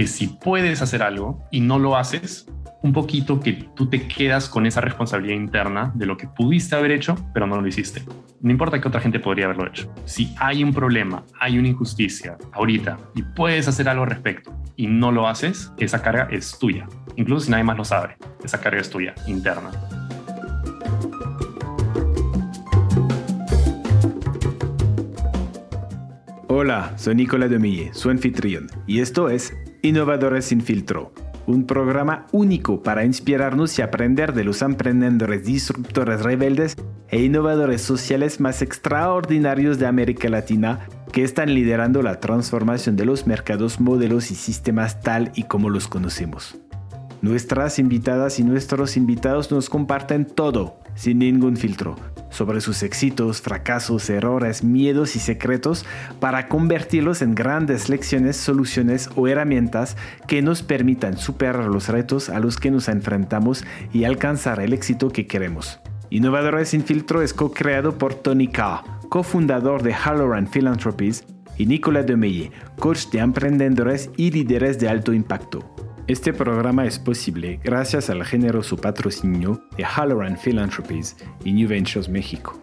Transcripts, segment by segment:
que si puedes hacer algo y no lo haces, un poquito que tú te quedas con esa responsabilidad interna de lo que pudiste haber hecho, pero no lo hiciste. No importa que otra gente podría haberlo hecho. Si hay un problema, hay una injusticia ahorita y puedes hacer algo al respecto y no lo haces, esa carga es tuya. Incluso si nadie más lo sabe, esa carga es tuya, interna. Hola, soy Nicolás Domille, su anfitrión, y esto es Innovadores sin filtro un programa único para inspirarnos y aprender de los emprendedores disruptores rebeldes e innovadores sociales más extraordinarios de América Latina que están liderando la transformación de los mercados, modelos y sistemas tal y como los conocemos. Nuestras invitadas y nuestros invitados nos comparten todo, sin ningún filtro, sobre sus éxitos, fracasos, errores, miedos y secretos para convertirlos en grandes lecciones, soluciones o herramientas que nos permitan superar los retos a los que nos enfrentamos y alcanzar el éxito que queremos. Innovadores sin es co-creado por Tony K, cofundador de Halloran Philanthropies, y Nicolas Demeye, coach de emprendedores y líderes de alto impacto. Este programa es posible gracias al generoso patrocinio de Halloran Philanthropies y New Ventures México.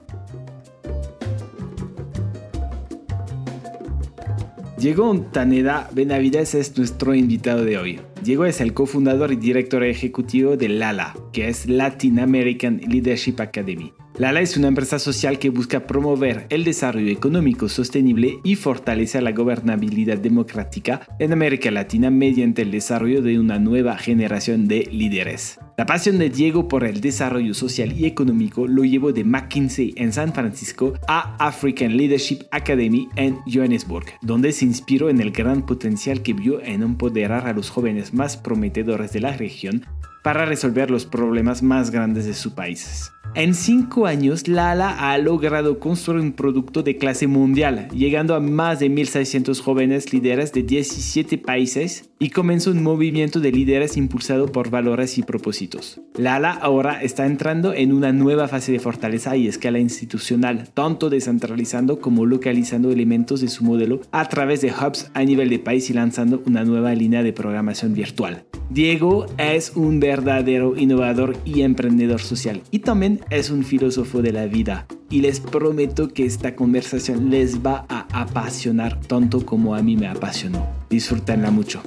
Diego Taneda Benavides es nuestro invitado de hoy. Diego es el cofundador y director ejecutivo de LALA, que es Latin American Leadership Academy Lala es una empresa social que busca promover el desarrollo económico sostenible y fortalecer la gobernabilidad democrática en América Latina mediante el desarrollo de una nueva generación de líderes. La pasión de Diego por el desarrollo social y económico lo llevó de McKinsey en San Francisco a African Leadership Academy en Johannesburg, donde se inspiró en el gran potencial que vio en empoderar a los jóvenes más prometedores de la región para resolver los problemas más grandes de sus países. En cinco años, Lala ha logrado construir un producto de clase mundial, llegando a más de 1.600 jóvenes líderes de 17 países y comenzó un movimiento de líderes impulsado por valores y propósitos. Lala ahora está entrando en una nueva fase de fortaleza y escala institucional, tanto descentralizando como localizando elementos de su modelo a través de hubs a nivel de país y lanzando una nueva línea de programación virtual. Diego es un verdadero innovador y emprendedor social y también es un filósofo de la vida y les prometo que esta conversación les va a apasionar tanto como a mí me apasionó. Disfrútenla mucho.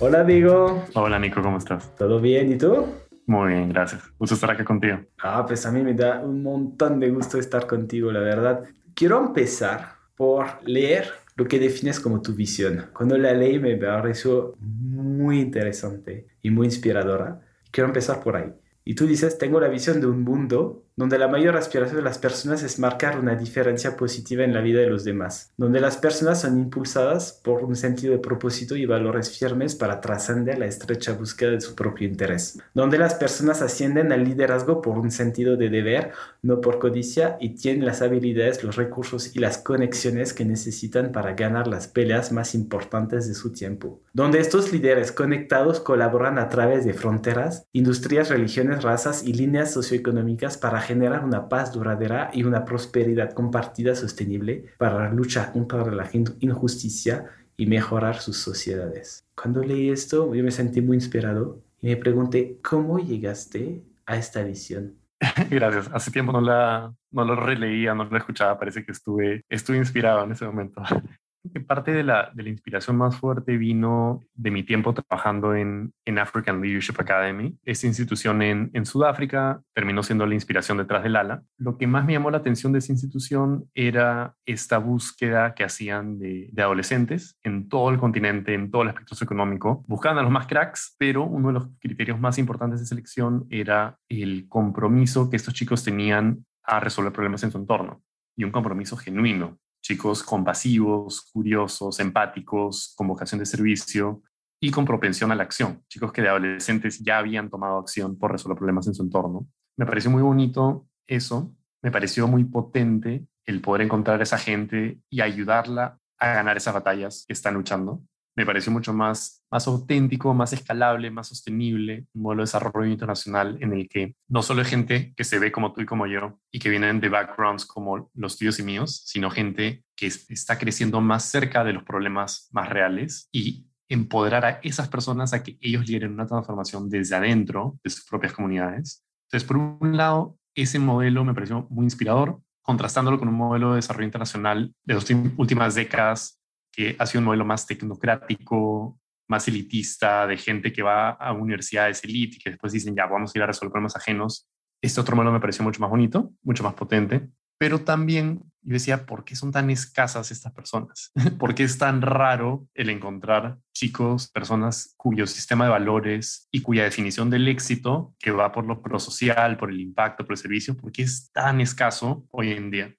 Hola Diego. Hola Nico, ¿cómo estás? ¿Todo bien? ¿Y tú? Muy bien, gracias. Gusto estar aquí contigo. Ah, pues a mí me da un montón de gusto estar contigo, la verdad. Quiero empezar por leer lo que defines como tu visión. Cuando la leí me pareció muy interesante y muy inspiradora. Quiero empezar por ahí. Y tú dices, tengo la visión de un mundo donde la mayor aspiración de las personas es marcar una diferencia positiva en la vida de los demás, donde las personas son impulsadas por un sentido de propósito y valores firmes para trascender la estrecha búsqueda de su propio interés, donde las personas ascienden al liderazgo por un sentido de deber, no por codicia, y tienen las habilidades, los recursos y las conexiones que necesitan para ganar las peleas más importantes de su tiempo, donde estos líderes conectados colaboran a través de fronteras, industrias, religiones, razas y líneas socioeconómicas para generar una paz duradera y una prosperidad compartida sostenible para luchar contra la injusticia y mejorar sus sociedades. Cuando leí esto, yo me sentí muy inspirado y me pregunté, ¿cómo llegaste a esta visión? Gracias. Hace tiempo no, la, no lo releía, no lo escuchaba. Parece que estuve, estuve inspirado en ese momento que parte de la, de la inspiración más fuerte vino de mi tiempo trabajando en, en African Leadership Academy. Esta institución en, en, Sudáfrica terminó siendo la inspiración detrás del ALA. Lo que más me llamó la atención de esa institución era esta búsqueda que hacían de, de adolescentes en todo el continente, en todo el espectro económico. Buscaban a los más cracks, pero uno de los criterios más importantes de selección era el compromiso que estos chicos tenían a resolver problemas en su entorno y un compromiso genuino chicos compasivos, curiosos, empáticos, con vocación de servicio y con propensión a la acción, chicos que de adolescentes ya habían tomado acción por resolver problemas en su entorno. Me pareció muy bonito eso, me pareció muy potente el poder encontrar a esa gente y ayudarla a ganar esas batallas que están luchando. Me pareció mucho más, más auténtico, más escalable, más sostenible, un modelo de desarrollo internacional en el que no solo hay gente que se ve como tú y como yo y que vienen de backgrounds como los tuyos y míos, sino gente que está creciendo más cerca de los problemas más reales y empoderar a esas personas a que ellos lideren una transformación desde adentro de sus propias comunidades. Entonces, por un lado, ese modelo me pareció muy inspirador, contrastándolo con un modelo de desarrollo internacional de las últimas décadas que ha un modelo más tecnocrático, más elitista, de gente que va a universidades elite y que después dicen, ya, vamos a ir a resolver problemas ajenos. Este otro modelo me pareció mucho más bonito, mucho más potente, pero también yo decía, ¿por qué son tan escasas estas personas? ¿Por qué es tan raro el encontrar chicos, personas cuyo sistema de valores y cuya definición del éxito, que va por lo prosocial, por el impacto, por el servicio, por qué es tan escaso hoy en día?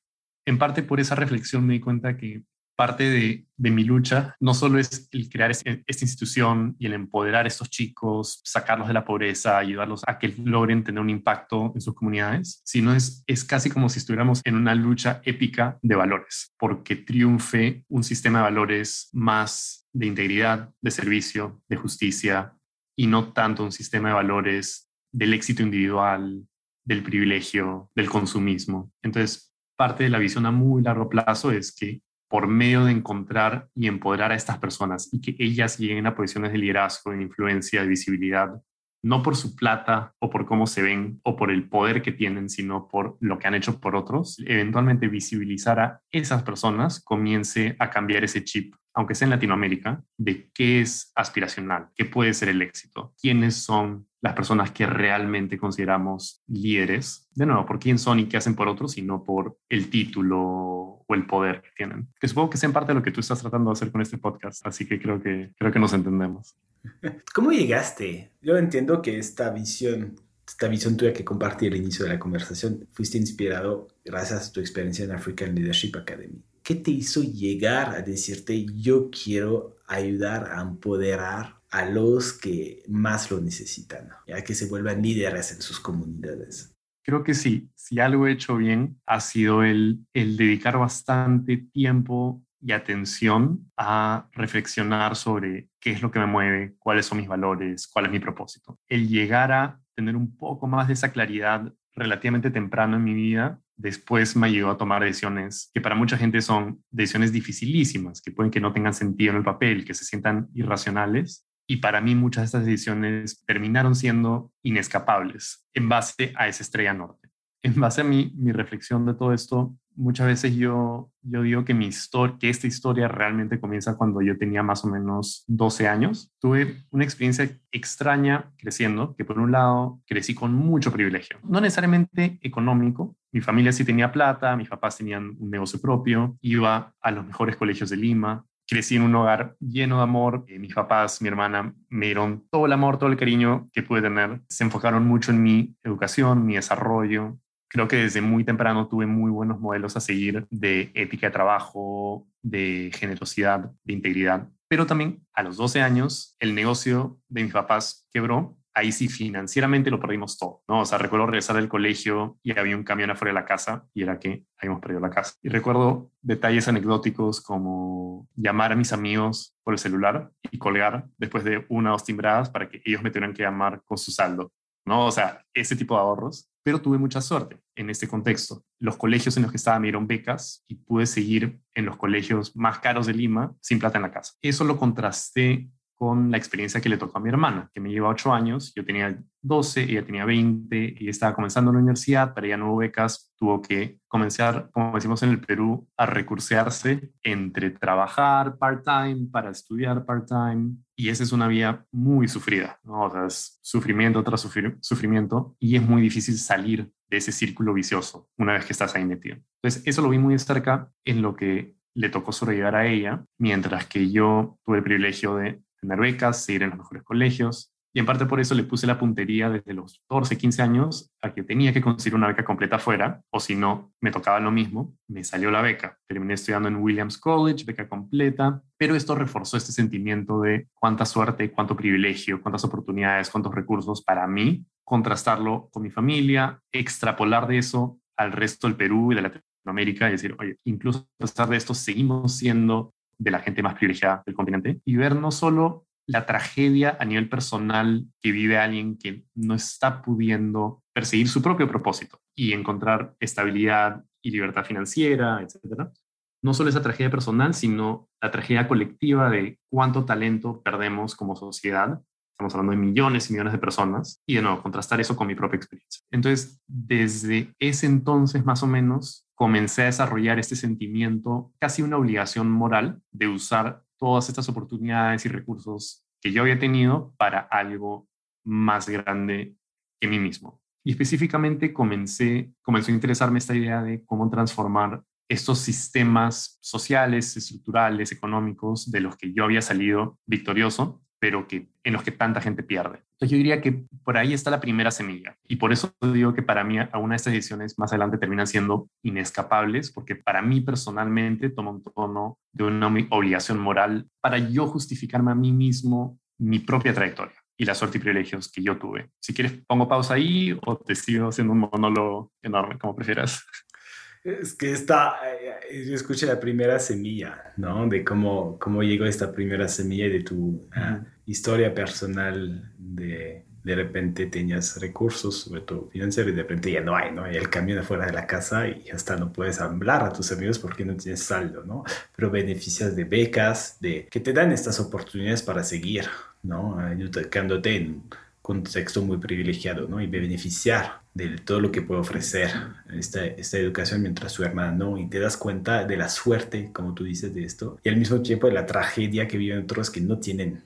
En parte por esa reflexión me di cuenta que parte de, mi lucha no solo es el crear esta institución y el empoderar a estos chicos, sacarlos de la pobreza, ayudarlos a que logren tener un impacto en sus comunidades, sino es, es casi como si estuviéramos en una lucha épica de valores, porque triunfe un sistema de valores más de integridad, de servicio, de justicia, y no tanto un sistema de valores del éxito individual, del privilegio, del consumismo. Entonces, parte de la visión a muy largo plazo es que por medio de encontrar y empoderar a estas personas y que ellas lleguen a posiciones de liderazgo, de influencia, de visibilidad, no por su plata o por cómo se ven o por el poder que tienen, sino por lo que han hecho por otros, eventualmente visibilizar a esas personas comience a cambiar ese chip, aunque sea en Latinoamérica, de qué es aspiracional, qué puede ser el éxito, quiénes son las personas que realmente consideramos líderes, de nuevo, por quién son y qué hacen por otros, sino por el título o el poder que tienen. Que supongo que sea en parte lo que tú estás tratando de hacer con este podcast, así que creo que, creo que nos entendemos. ¿Cómo llegaste? Yo entiendo que esta visión, esta visión tuya que compartí al inicio de la conversación, fuiste inspirado gracias a tu experiencia en African Leadership Academy. ¿Qué te hizo llegar a decirte yo quiero ayudar a empoderar a los que más lo necesitan, ya que se vuelvan líderes en sus comunidades. Creo que sí, si algo he hecho bien ha sido el, el dedicar bastante tiempo y atención a reflexionar sobre qué es lo que me mueve, cuáles son mis valores, cuál es mi propósito. El llegar a tener un poco más de esa claridad relativamente temprano en mi vida, después me ayudó a tomar decisiones que para mucha gente son decisiones dificilísimas, que pueden que no tengan sentido en el papel, que se sientan irracionales, y para mí muchas de estas decisiones terminaron siendo inescapables en base a esa estrella norte. En base a mi, mi reflexión de todo esto, muchas veces yo, yo digo que, mi historia, que esta historia realmente comienza cuando yo tenía más o menos 12 años. Tuve una experiencia extraña creciendo, que por un lado crecí con mucho privilegio, no necesariamente económico. Mi familia sí tenía plata, mis papás tenían un negocio propio, iba a los mejores colegios de Lima, crecí en un hogar lleno de amor. Eh, mis papás, mi hermana me dieron todo el amor, todo el cariño que pude tener. Se enfocaron mucho en mi educación, mi desarrollo. Creo que desde muy temprano tuve muy buenos modelos a seguir de ética de trabajo, de generosidad, de integridad. Pero también a los 12 años el negocio de mis papás quebró ahí sí financieramente lo perdimos todo, ¿no? O sea, recuerdo regresar del colegio y había un camión afuera de la casa y era que habíamos perdido la casa. Y recuerdo detalles anecdóticos como llamar a mis amigos por el celular y colgar después de una o dos timbradas para que ellos me tuvieran que llamar con su saldo, ¿no? O sea, ese tipo de ahorros. Pero tuve mucha suerte en este contexto. Los colegios en los que estaba me dieron becas y pude seguir en los colegios más caros de Lima sin plata en la casa. Eso lo contrasté con la experiencia que le tocó a mi hermana, que me lleva ocho años, yo tenía 12, ella tenía 20 y estaba comenzando la universidad, pero ella no hubo becas, tuvo que comenzar, como decimos en el Perú, a recursearse entre trabajar part-time para estudiar part-time y esa es una vía muy sufrida, ¿no? o sea, es sufrimiento tras sufrimiento y es muy difícil salir de ese círculo vicioso una vez que estás ahí metido. Entonces, eso lo vi muy de cerca en lo que le tocó sobrellevar a ella, mientras que yo tuve el privilegio de tener becas, seguir en los mejores colegios. Y en parte por eso le puse la puntería desde los 14, 15 años a que tenía que conseguir una beca completa fuera, o si no, me tocaba lo mismo. Me salió la beca. Terminé estudiando en Williams College, beca completa, pero esto reforzó este sentimiento de cuánta suerte, cuánto privilegio, cuántas oportunidades, cuántos recursos para mí, contrastarlo con mi familia, extrapolar de eso al resto del Perú y de Latinoamérica y decir, oye, incluso a pesar de esto, seguimos siendo de la gente más privilegiada del continente y ver no solo la tragedia a nivel personal que vive alguien que no está pudiendo perseguir su propio propósito y encontrar estabilidad y libertad financiera, etcétera. No solo esa tragedia personal, sino la tragedia colectiva de cuánto talento perdemos como sociedad. Estamos hablando de millones y millones de personas. Y de nuevo, contrastar eso con mi propia experiencia. Entonces, desde ese entonces, más o menos, comencé a desarrollar este sentimiento, casi una obligación moral, de usar todas estas oportunidades y recursos que yo había tenido para algo más grande que mí mismo. Y específicamente comencé, comenzó a interesarme esta idea de cómo transformar estos sistemas sociales, estructurales, económicos de los que yo había salido victorioso, pero que, en los que tanta gente pierde. Entonces yo diría que por ahí está la primera semilla. Y por eso digo que para mí alguna de estas decisiones más adelante terminan siendo inescapables, porque para mí personalmente toma un tono de una obligación moral para yo justificarme a mí mismo mi propia trayectoria y la suerte y privilegios que yo tuve. Si quieres, pongo pausa ahí o te sigo haciendo un monólogo enorme, como prefieras. Es que esta, eh, yo escuché la primera semilla, ¿no? De cómo, cómo llegó esta primera semilla de tu ah, historia personal de de repente tenías recursos, sobre todo financieros, y de repente ya no hay, ¿no? Hay el camión afuera de la casa y hasta no puedes hablar a tus amigos porque no tienes saldo, ¿no? Pero beneficias de becas, de que te dan estas oportunidades para seguir, ¿no? Educándote en un contexto muy privilegiado, ¿no? Y beneficiar de todo lo que puede ofrecer esta, esta educación mientras su hermana no, y te das cuenta de la suerte, como tú dices, de esto, y al mismo tiempo de la tragedia que viven otros que no tienen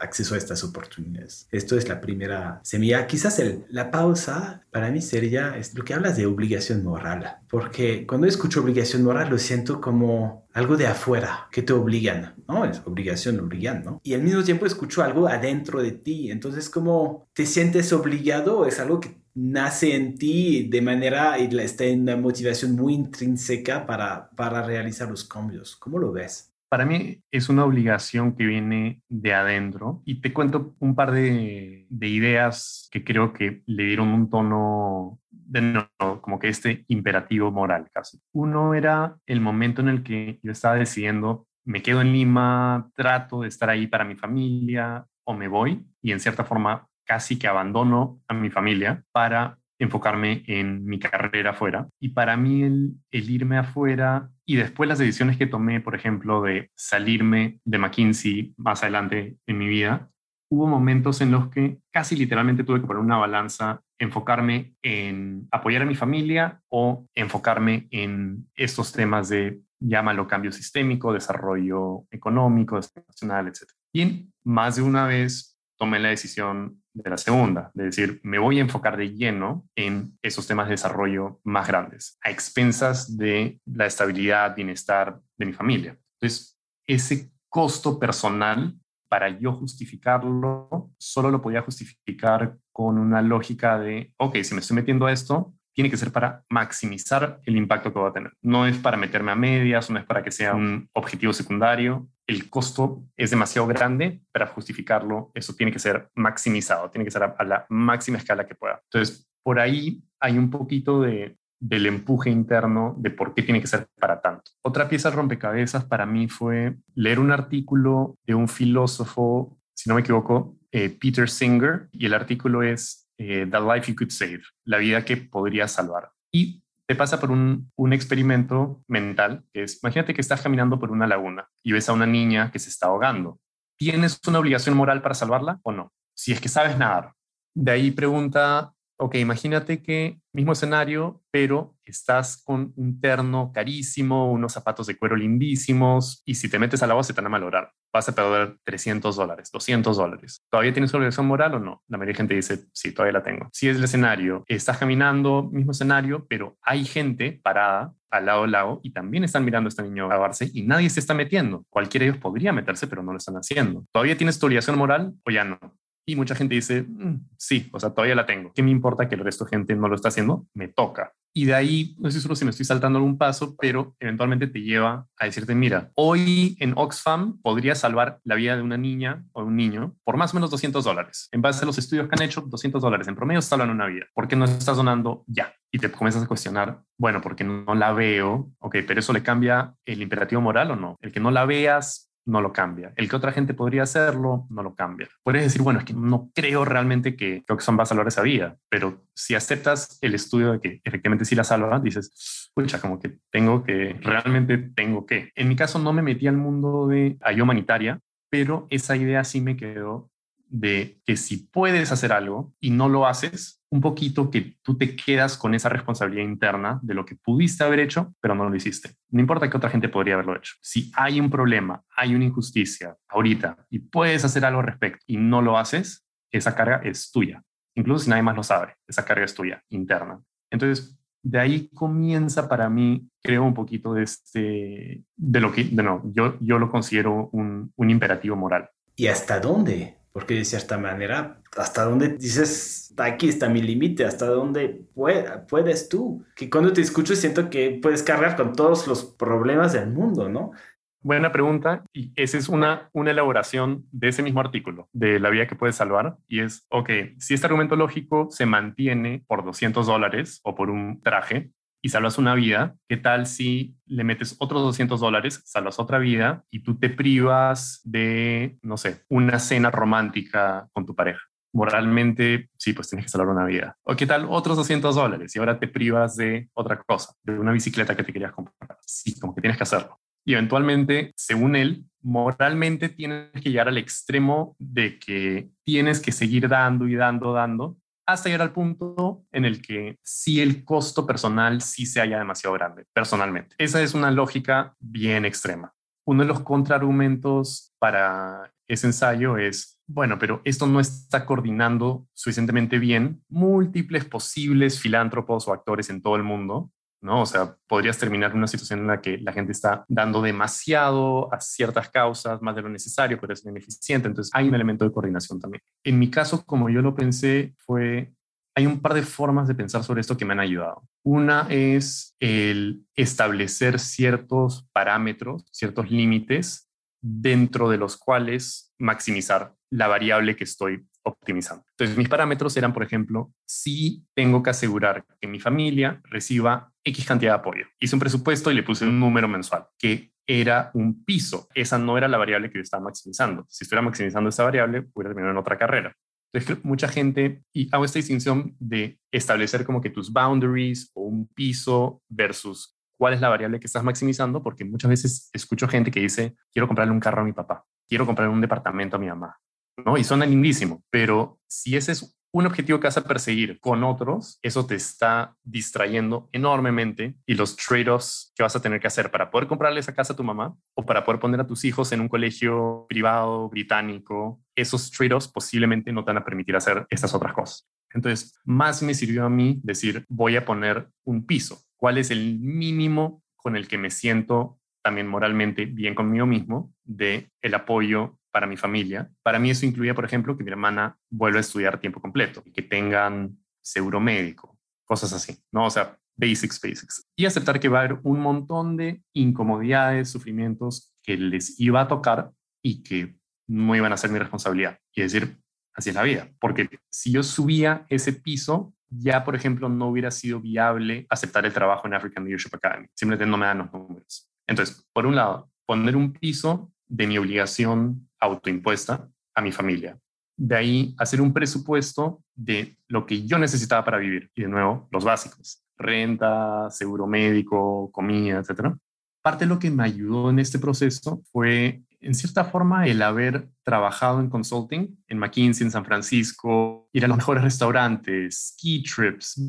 acceso a estas oportunidades. Esto es la primera semilla. Quizás el, la pausa para mí sería es lo que hablas de obligación moral, porque cuando escucho obligación moral lo siento como algo de afuera que te obligan, ¿no? Es obligación, obligan, ¿no? Y al mismo tiempo escucho algo adentro de ti, entonces como te sientes obligado, es algo que nace en ti de manera, y está en una motivación muy intrínseca para, para realizar los cambios. ¿Cómo lo ves? Para mí es una obligación que viene de adentro y te cuento un par de, de ideas que creo que le dieron un tono de nuevo, como que este imperativo moral casi. Uno era el momento en el que yo estaba decidiendo, me quedo en Lima, trato de estar ahí para mi familia o me voy y en cierta forma casi que abandono a mi familia para enfocarme en mi carrera afuera. Y para mí el, irme afuera y después las decisiones que tomé, por ejemplo, de salirme de McKinsey más adelante en mi vida, hubo momentos en los que casi literalmente tuve que poner una balanza, enfocarme en apoyar a mi familia o enfocarme en estos temas de, llámalo cambio sistémico, desarrollo económico, nacional, etc. Y más de una vez tomé la decisión de la segunda, de decir, me voy a enfocar de lleno en esos temas de desarrollo más grandes, a expensas de la estabilidad, bienestar de mi familia. Entonces, ese costo personal, para yo justificarlo, solo lo podía justificar con una lógica de, ok, si me estoy metiendo a esto, tiene que ser para maximizar el impacto que va a tener. No es para meterme a medias, no es para que sea un objetivo secundario. El costo es demasiado grande para justificarlo. Eso tiene que ser maximizado, tiene que ser a, la máxima escala que pueda. Entonces, por ahí hay un poquito de, del empuje interno de por qué tiene que ser para tanto. Otra pieza de rompecabezas para mí fue leer un artículo de un filósofo, si no me equivoco, eh, Peter Singer, y el artículo es eh, The Life You Could Save, la vida que podría salvar. Y te pasa por un, un, experimento mental, que es, imagínate que estás caminando por una laguna y ves a una niña que se está ahogando. ¿Tienes una obligación moral para salvarla o no? Si es que sabes nadar. De ahí pregunta ok, imagínate que mismo escenario, pero estás con un terno carísimo, unos zapatos de cuero lindísimos, y si te metes al agua se te van a malograr. Vas a perder 300 dólares, 200 dólares. ¿Todavía tienes obligación moral o no? La mayoría de gente dice, sí, todavía la tengo. Si es el escenario, estás caminando, mismo escenario, pero hay gente parada al lado del lago y también están mirando a este niño ahogarse y nadie se está metiendo. Cualquiera de ellos podría meterse, pero no lo están haciendo. ¿Todavía tienes tu obligación moral o ya no? Y mucha gente dice, mm, sí, o sea, todavía la tengo. ¿Qué me importa que el resto de gente no lo está haciendo? Me toca. Y de ahí, no seguro si me estoy saltando algún paso, pero eventualmente te lleva a decirte, mira, hoy en Oxfam podría salvar la vida de una niña o un niño por más o menos 200 dólares. En base a los estudios que han hecho, 200 dólares en promedio salvan una vida. ¿Por qué no estás donando ya? Y te comienzas a cuestionar, bueno, porque no la veo, ok, pero eso le cambia el imperativo moral o no. El que no la veas no lo cambia. El que otra gente podría hacerlo, no lo cambia. Puedes decir, bueno, es que no creo realmente que Oxfam va a salvar vida, pero si aceptas el estudio de que efectivamente sí la salva, dices, pucha, como que tengo que, realmente tengo que. En mi caso no me metí al mundo de ayuda humanitaria, pero esa idea sí me quedó de que si puedes hacer algo y no lo haces, un poquito que tú te quedas con esa responsabilidad interna de lo que pudiste haber hecho, pero no lo hiciste. No importa que otra gente podría haberlo hecho. Si hay un problema, hay una injusticia ahorita y puedes hacer algo al respecto y no lo haces, esa carga es tuya. Incluso si nadie más lo sabe, esa carga es tuya, interna. Entonces, de ahí comienza para mí, creo, un poquito de, este, de lo que, no, yo, yo lo considero un, un imperativo moral. ¿Y hasta dónde? Porque de cierta manera, ¿hasta dónde dices, aquí está mi límite? ¿Hasta dónde puedes tú? Que cuando te escucho siento que puedes cargar con todos los problemas del mundo, ¿no? Buena pregunta. Y esa es una, una elaboración de ese mismo artículo, de la vida que puedes salvar. Y es, ok, si este argumento lógico se mantiene por 200 dólares o por un traje, y salvas una vida, ¿qué tal si le metes otros 200 dólares, salvas otra vida y tú te privas de, no sé, una cena romántica con tu pareja? Moralmente, sí, pues tienes que salvar una vida. ¿O qué tal otros 200 dólares y ahora te privas de otra cosa, de una bicicleta que te querías comprar? Sí, como que tienes que hacerlo. Y eventualmente, según él, moralmente tienes que llegar al extremo de que tienes que seguir dando y dando, dando, hasta llegar al punto en el que sí el costo personal sí se haya demasiado grande, personalmente. Esa es una lógica bien extrema. Uno de los contraargumentos para ese ensayo es, bueno, pero esto no está coordinando suficientemente bien múltiples posibles filántropos o actores en todo el mundo ¿no? O sea, podrías terminar en una situación en la que la gente está dando demasiado a ciertas causas, más de lo necesario, pero es ineficiente. Entonces, hay un elemento de coordinación también. En mi caso, como yo lo pensé, fue, hay un par de formas de pensar sobre esto que me han ayudado. Una es el establecer ciertos parámetros, ciertos límites dentro de los cuales maximizar la variable que estoy optimizando. Entonces, mis parámetros eran, por ejemplo, si tengo que asegurar que mi familia reciba X cantidad de apoyo. Hice un presupuesto y le puse un número mensual, que era un piso. Esa no era la variable que yo estaba maximizando. Si estuviera maximizando esa variable, pudiera terminar en otra carrera. Entonces, mucha gente, y hago esta distinción de establecer como que tus boundaries o un piso versus cuál es la variable que estás maximizando, porque muchas veces escucho gente que dice, quiero comprarle un carro a mi papá, quiero comprarle un departamento a mi mamá, ¿no? Y suena lindísimo, pero si ese es un objetivo que vas a perseguir con otros, eso te está distrayendo enormemente y los trade-offs que vas a tener que hacer para poder comprarle esa casa a tu mamá o para poder poner a tus hijos en un colegio privado británico, esos trade-offs posiblemente no te van a permitir hacer estas otras cosas. Entonces, más me sirvió a mí decir, voy a poner un piso. ¿Cuál es el mínimo con el que me siento también moralmente bien conmigo mismo de el apoyo para mi familia. Para mí eso incluía, por ejemplo, que mi hermana vuelva a estudiar tiempo completo que tengan seguro médico, cosas así, ¿no? O sea, basics, basics. Y aceptar que va a haber un montón de incomodidades, sufrimientos que les iba a tocar y que no iban a ser mi responsabilidad. Y decir, así es la vida. Porque si yo subía ese piso, ya, por ejemplo, no hubiera sido viable aceptar el trabajo en African Leadership Academy. Simplemente no me dan los números. Entonces, por un lado, poner un piso de mi obligación autoimpuesta a mi familia. De ahí hacer un presupuesto de lo que yo necesitaba para vivir. Y de nuevo, los básicos, renta, seguro médico, comida, etc. Parte de lo que me ayudó en este proceso fue, en cierta forma, el haber trabajado en consulting en McKinsey, en San Francisco, ir a los mejores restaurantes, ski trips,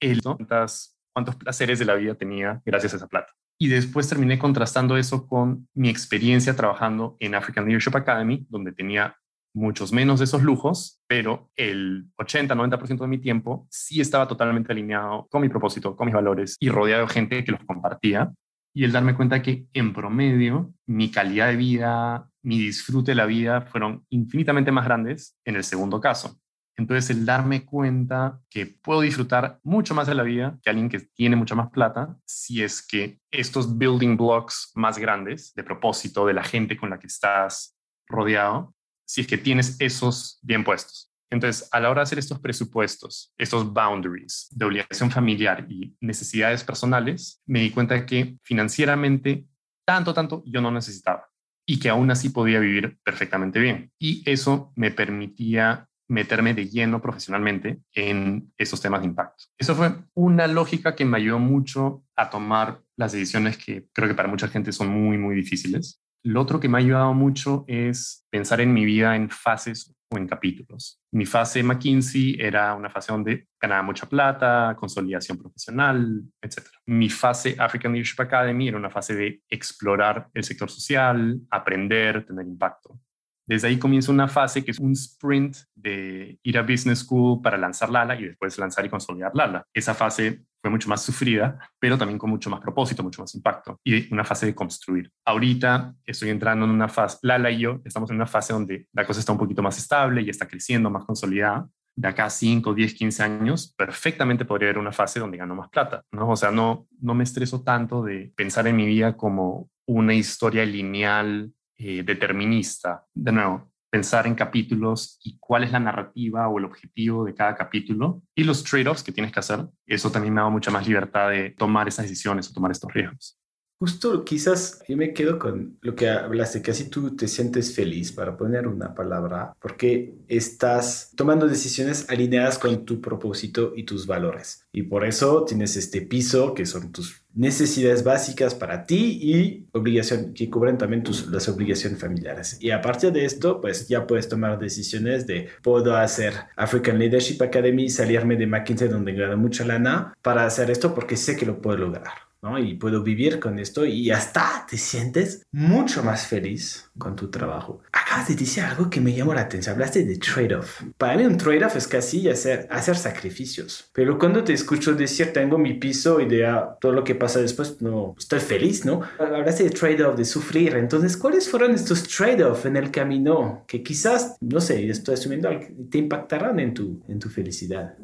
el, cuántas, cuántos placeres de la vida tenía gracias a esa plata. Y después terminé contrastando eso con mi experiencia trabajando en African Leadership Academy, donde tenía muchos menos de esos lujos, pero el 80-90% de mi tiempo sí estaba totalmente alineado con mi propósito, con mis valores y rodeado de gente que los compartía. Y el darme cuenta que en promedio mi calidad de vida, mi disfrute de la vida fueron infinitamente más grandes en el segundo caso. Entonces, el darme cuenta que puedo disfrutar mucho más de la vida que alguien que tiene mucha más plata, si es que estos building blocks más grandes de propósito de la gente con la que estás rodeado, si es que tienes esos bien puestos. Entonces, a la hora de hacer estos presupuestos, estos boundaries de obligación familiar y necesidades personales, me di cuenta de que financieramente, tanto, tanto, yo no necesitaba y que aún así podía vivir perfectamente bien. Y eso me permitía meterme de lleno profesionalmente en esos temas de impacto. Eso fue una lógica que me ayudó mucho a tomar las decisiones que creo que para mucha gente son muy, muy difíciles. Lo otro que me ha ayudado mucho es pensar en mi vida en fases o en capítulos. Mi fase McKinsey era una fase donde ganaba mucha plata, consolidación profesional, etc. Mi fase African Leadership Academy era una fase de explorar el sector social, aprender, tener impacto. Desde ahí comienza una fase que es un sprint de ir a Business School para lanzar Lala y después lanzar y consolidar Lala. Esa fase fue mucho más sufrida, pero también con mucho más propósito, mucho más impacto y una fase de construir. Ahorita estoy entrando en una fase, Lala y yo estamos en una fase donde la cosa está un poquito más estable y está creciendo, más consolidada. De acá a 5, 10, 15 años, perfectamente podría haber una fase donde gano más plata, ¿no? O sea, no, no me estreso tanto de pensar en mi vida como una historia lineal eh, determinista. De nuevo, pensar en capítulos y cuál es la narrativa o el objetivo de cada capítulo y los trade-offs que tienes que hacer. Eso también me da mucha más libertad de tomar esas decisiones o tomar estos riesgos. Justo quizás yo me quedo con lo que hablaste, que así tú te sientes feliz, para poner una palabra, porque estás tomando decisiones alineadas con tu propósito y tus valores. Y por eso tienes este piso que son tus necesidades básicas para ti y obligación, que cubren también tus, las obligaciones familiares. Y a partir de esto, pues ya puedes tomar decisiones de puedo hacer African Leadership Academy, salirme de McKinsey donde gano mucha lana para hacer esto porque sé que lo puedo lograr. Y puedo vivir con esto y hasta te sientes mucho más feliz con tu trabajo. Acabas de decir algo que me llamó la atención. Hablaste de trade-off. Para mí un trade-off es casi hacer, hacer sacrificios. Pero cuando te escucho decir tengo mi piso y de ah, todo lo que pasa después, no, estoy feliz, ¿no? Hablaste de trade-off, de sufrir. Entonces, ¿cuáles fueron estos trade-off en el camino que quizás, no sé, estoy asumiendo, te impactarán en tu, en tu felicidad?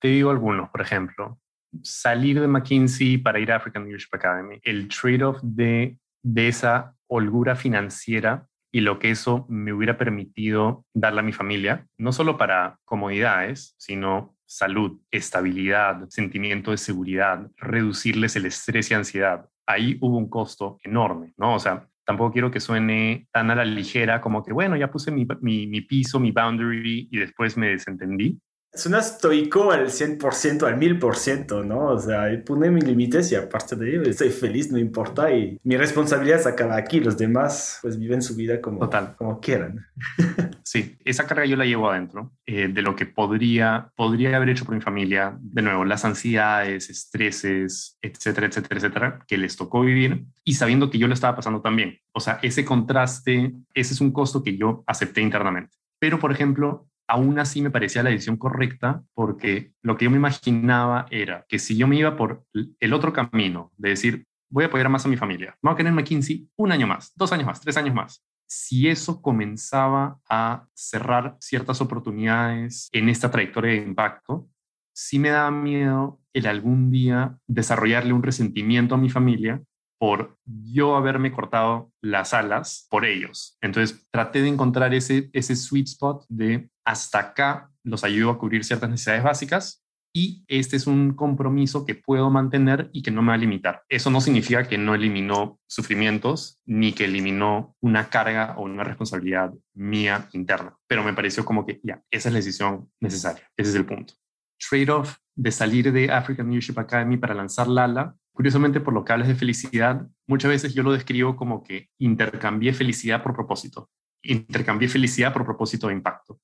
Te digo algunos, por ejemplo salir de McKinsey para ir a African Leadership Academy, el trade-off de, de esa holgura financiera y lo que eso me hubiera permitido darle a mi familia, no solo para comodidades, sino salud, estabilidad, sentimiento de seguridad, reducirles el estrés y ansiedad. Ahí hubo un costo enorme, ¿no? O sea, tampoco quiero que suene tan a la ligera como que, bueno, ya puse mi, mi, mi piso, mi boundary y después me desentendí. Suena estoico al 100%, al 1000%, ¿no? O sea, pone mis límites y aparte de ello, estoy feliz, no importa. Y mi responsabilidad se acaba aquí. Los demás, pues, viven su vida como, como quieran. Sí, esa carga yo la llevo adentro, eh, de lo que podría, podría haber hecho por mi familia. De nuevo, las ansiedades, estreses, etcétera, etcétera, etcétera, que les tocó vivir y sabiendo que yo lo estaba pasando también. O sea, ese contraste, ese es un costo que yo acepté internamente. Pero, por ejemplo, aún así me parecía la decisión correcta porque lo que yo me imaginaba era que si yo me iba por el otro camino de decir, voy a apoyar más a mi familia, voy a querer McKinsey un año más, dos años más, tres años más, si eso comenzaba a cerrar ciertas oportunidades en esta trayectoria de impacto, sí me daba miedo el algún día desarrollarle un resentimiento a mi familia por yo haberme cortado las alas por ellos. Entonces traté de encontrar ese, ese sweet spot de hasta acá los ayudo a cubrir ciertas necesidades básicas y este es un compromiso que puedo mantener y que no me va a limitar. Eso no significa que no eliminó sufrimientos ni que eliminó una carga o una responsabilidad mía interna, pero me pareció como que ya, esa es la decisión necesaria, ese es el punto. Trade-off de salir de African Leadership Academy para lanzar Lala Curiosamente, por lo que hablas de felicidad, muchas veces yo lo describo como que intercambié felicidad por propósito, intercambié felicidad por propósito de impacto.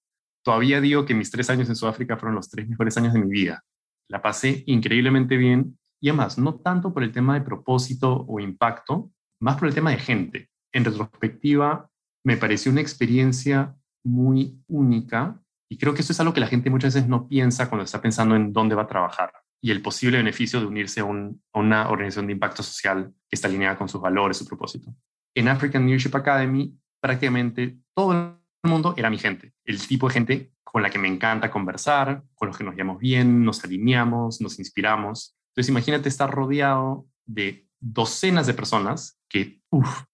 Todavía digo que mis tres años en Sudáfrica fueron los tres mejores años de mi vida. La pasé increíblemente bien y además, no tanto por el tema de propósito o impacto, más por el tema de gente. En retrospectiva, me pareció una experiencia muy única y creo que eso es algo que la gente muchas veces no piensa cuando está pensando en dónde va a trabajar y el posible beneficio de unirse a, una organización de impacto social que está alineada con sus valores, su propósito. En African Leadership Academy, prácticamente todo el mundo era mi gente, el tipo de gente con la que me encanta conversar, con los que nos llevamos bien, nos alineamos, nos inspiramos. Entonces imagínate estar rodeado de docenas de personas que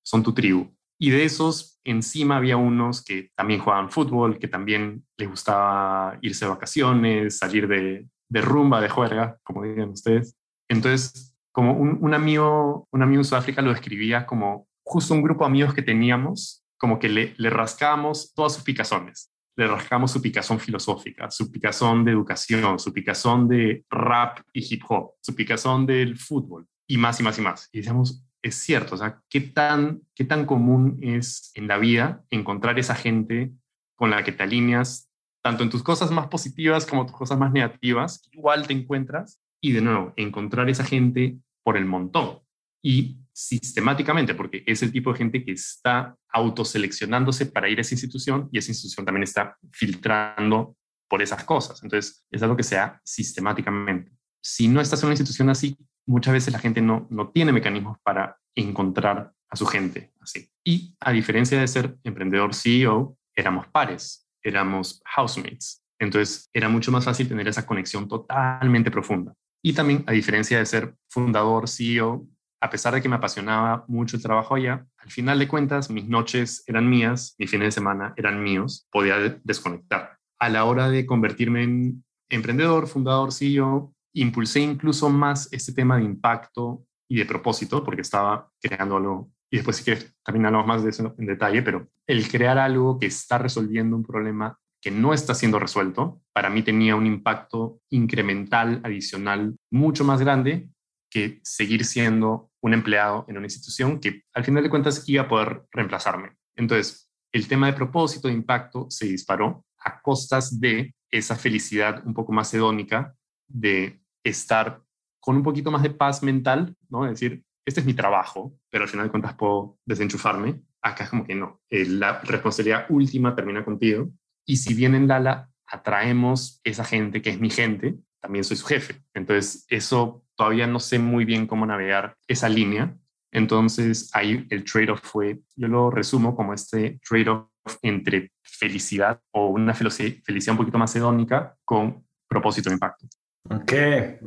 son tu tribu. Y de esos, encima había unos que también jugaban fútbol, que también les gustaba irse de vacaciones, salir de, rumba, de juerga, como digan ustedes. Entonces, como un, amigo, un amigo en Sudáfrica lo describía como justo un grupo de amigos que teníamos, como que le, rascábamos todas sus picazones. Le rascamos su picazón filosófica, su picazón de educación, su picazón de rap y hip hop, su picazón del fútbol, y más y más y más. Y decíamos, es cierto, o sea, ¿qué tan, qué tan común es en la vida encontrar esa gente con la que te alineas, tanto en tus cosas más positivas como tus cosas más negativas, igual te encuentras, y de nuevo, encontrar esa gente por el montón y sistemáticamente, porque es el tipo de gente que está autoseleccionándose para ir a esa institución y esa institución también está filtrando por esas cosas. Entonces, es algo que sea sistemáticamente. Si no estás en una institución así, muchas veces la gente no, no tiene mecanismos para encontrar a su gente así. Y a diferencia de ser emprendedor CEO, éramos pares, éramos housemates. Entonces era mucho más fácil tener esa conexión totalmente profunda. Y también, a diferencia de ser fundador, CEO, a pesar de que me apasionaba mucho el trabajo allá, al final de cuentas mis noches eran mías, mis fines de semana eran míos, podía desconectar. A la hora de convertirme en emprendedor, fundador, CEO, impulsé incluso más este tema de impacto y de propósito, porque estaba creando algo, y después si quieres también hablamos más de eso en detalle, pero el crear algo que está resolviendo un problema que no está siendo resuelto, para mí tenía un impacto incremental, adicional, mucho más grande que seguir siendo un empleado en una institución que al final de cuentas iba a poder reemplazarme. Entonces, el tema de propósito, de impacto, se disparó a costas de esa felicidad un poco más hedónica de estar con un poquito más de paz mental, ¿no? Es decir, este es mi trabajo, pero al final de cuentas puedo desenchufarme. Acá es como que no, la responsabilidad última termina contigo. Y si bien en Lala atraemos esa gente que es mi gente, también soy su jefe. Entonces, eso todavía no sé muy bien cómo navegar esa línea. Entonces, ahí el trade-off fue, yo lo resumo como este trade-off entre felicidad o una felicidad un poquito más hedónica con propósito de impacto. Ok,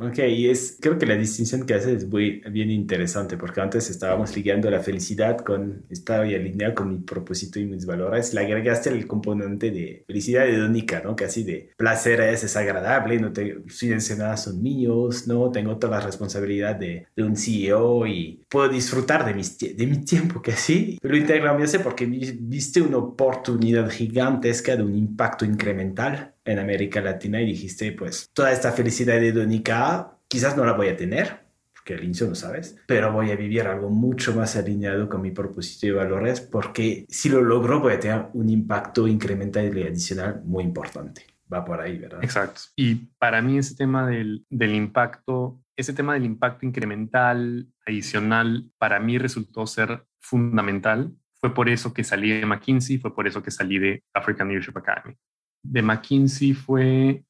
ok, y es, creo que la distinción que haces es muy bien interesante, porque antes estábamos ligando la felicidad con, estaba alineado con mi propósito y mis valores, le agregaste el componente de felicidad hedónica, ¿no? Casi de placer es, agradable, no te, si nada son míos, ¿no? Tengo toda la responsabilidad de, de un CEO y puedo disfrutar de, mis, de mi tiempo casi. Lo intercambiaste porque viste una oportunidad gigantesca de un impacto incremental en América Latina y dijiste, pues, toda esta felicidad hedónica quizás no la voy a tener, porque al inicio no sabes, pero voy a vivir algo mucho más alineado con mi propósito y valores, porque si lo logro voy a tener un impacto incremental y adicional muy importante. Va por ahí, ¿verdad? Exacto. Y para mí ese tema del, del impacto, ese tema del impacto incremental, adicional, para mí resultó ser fundamental fue por eso que salí de McKinsey, fue por eso que salí de African Leadership Academy de McKinsey fue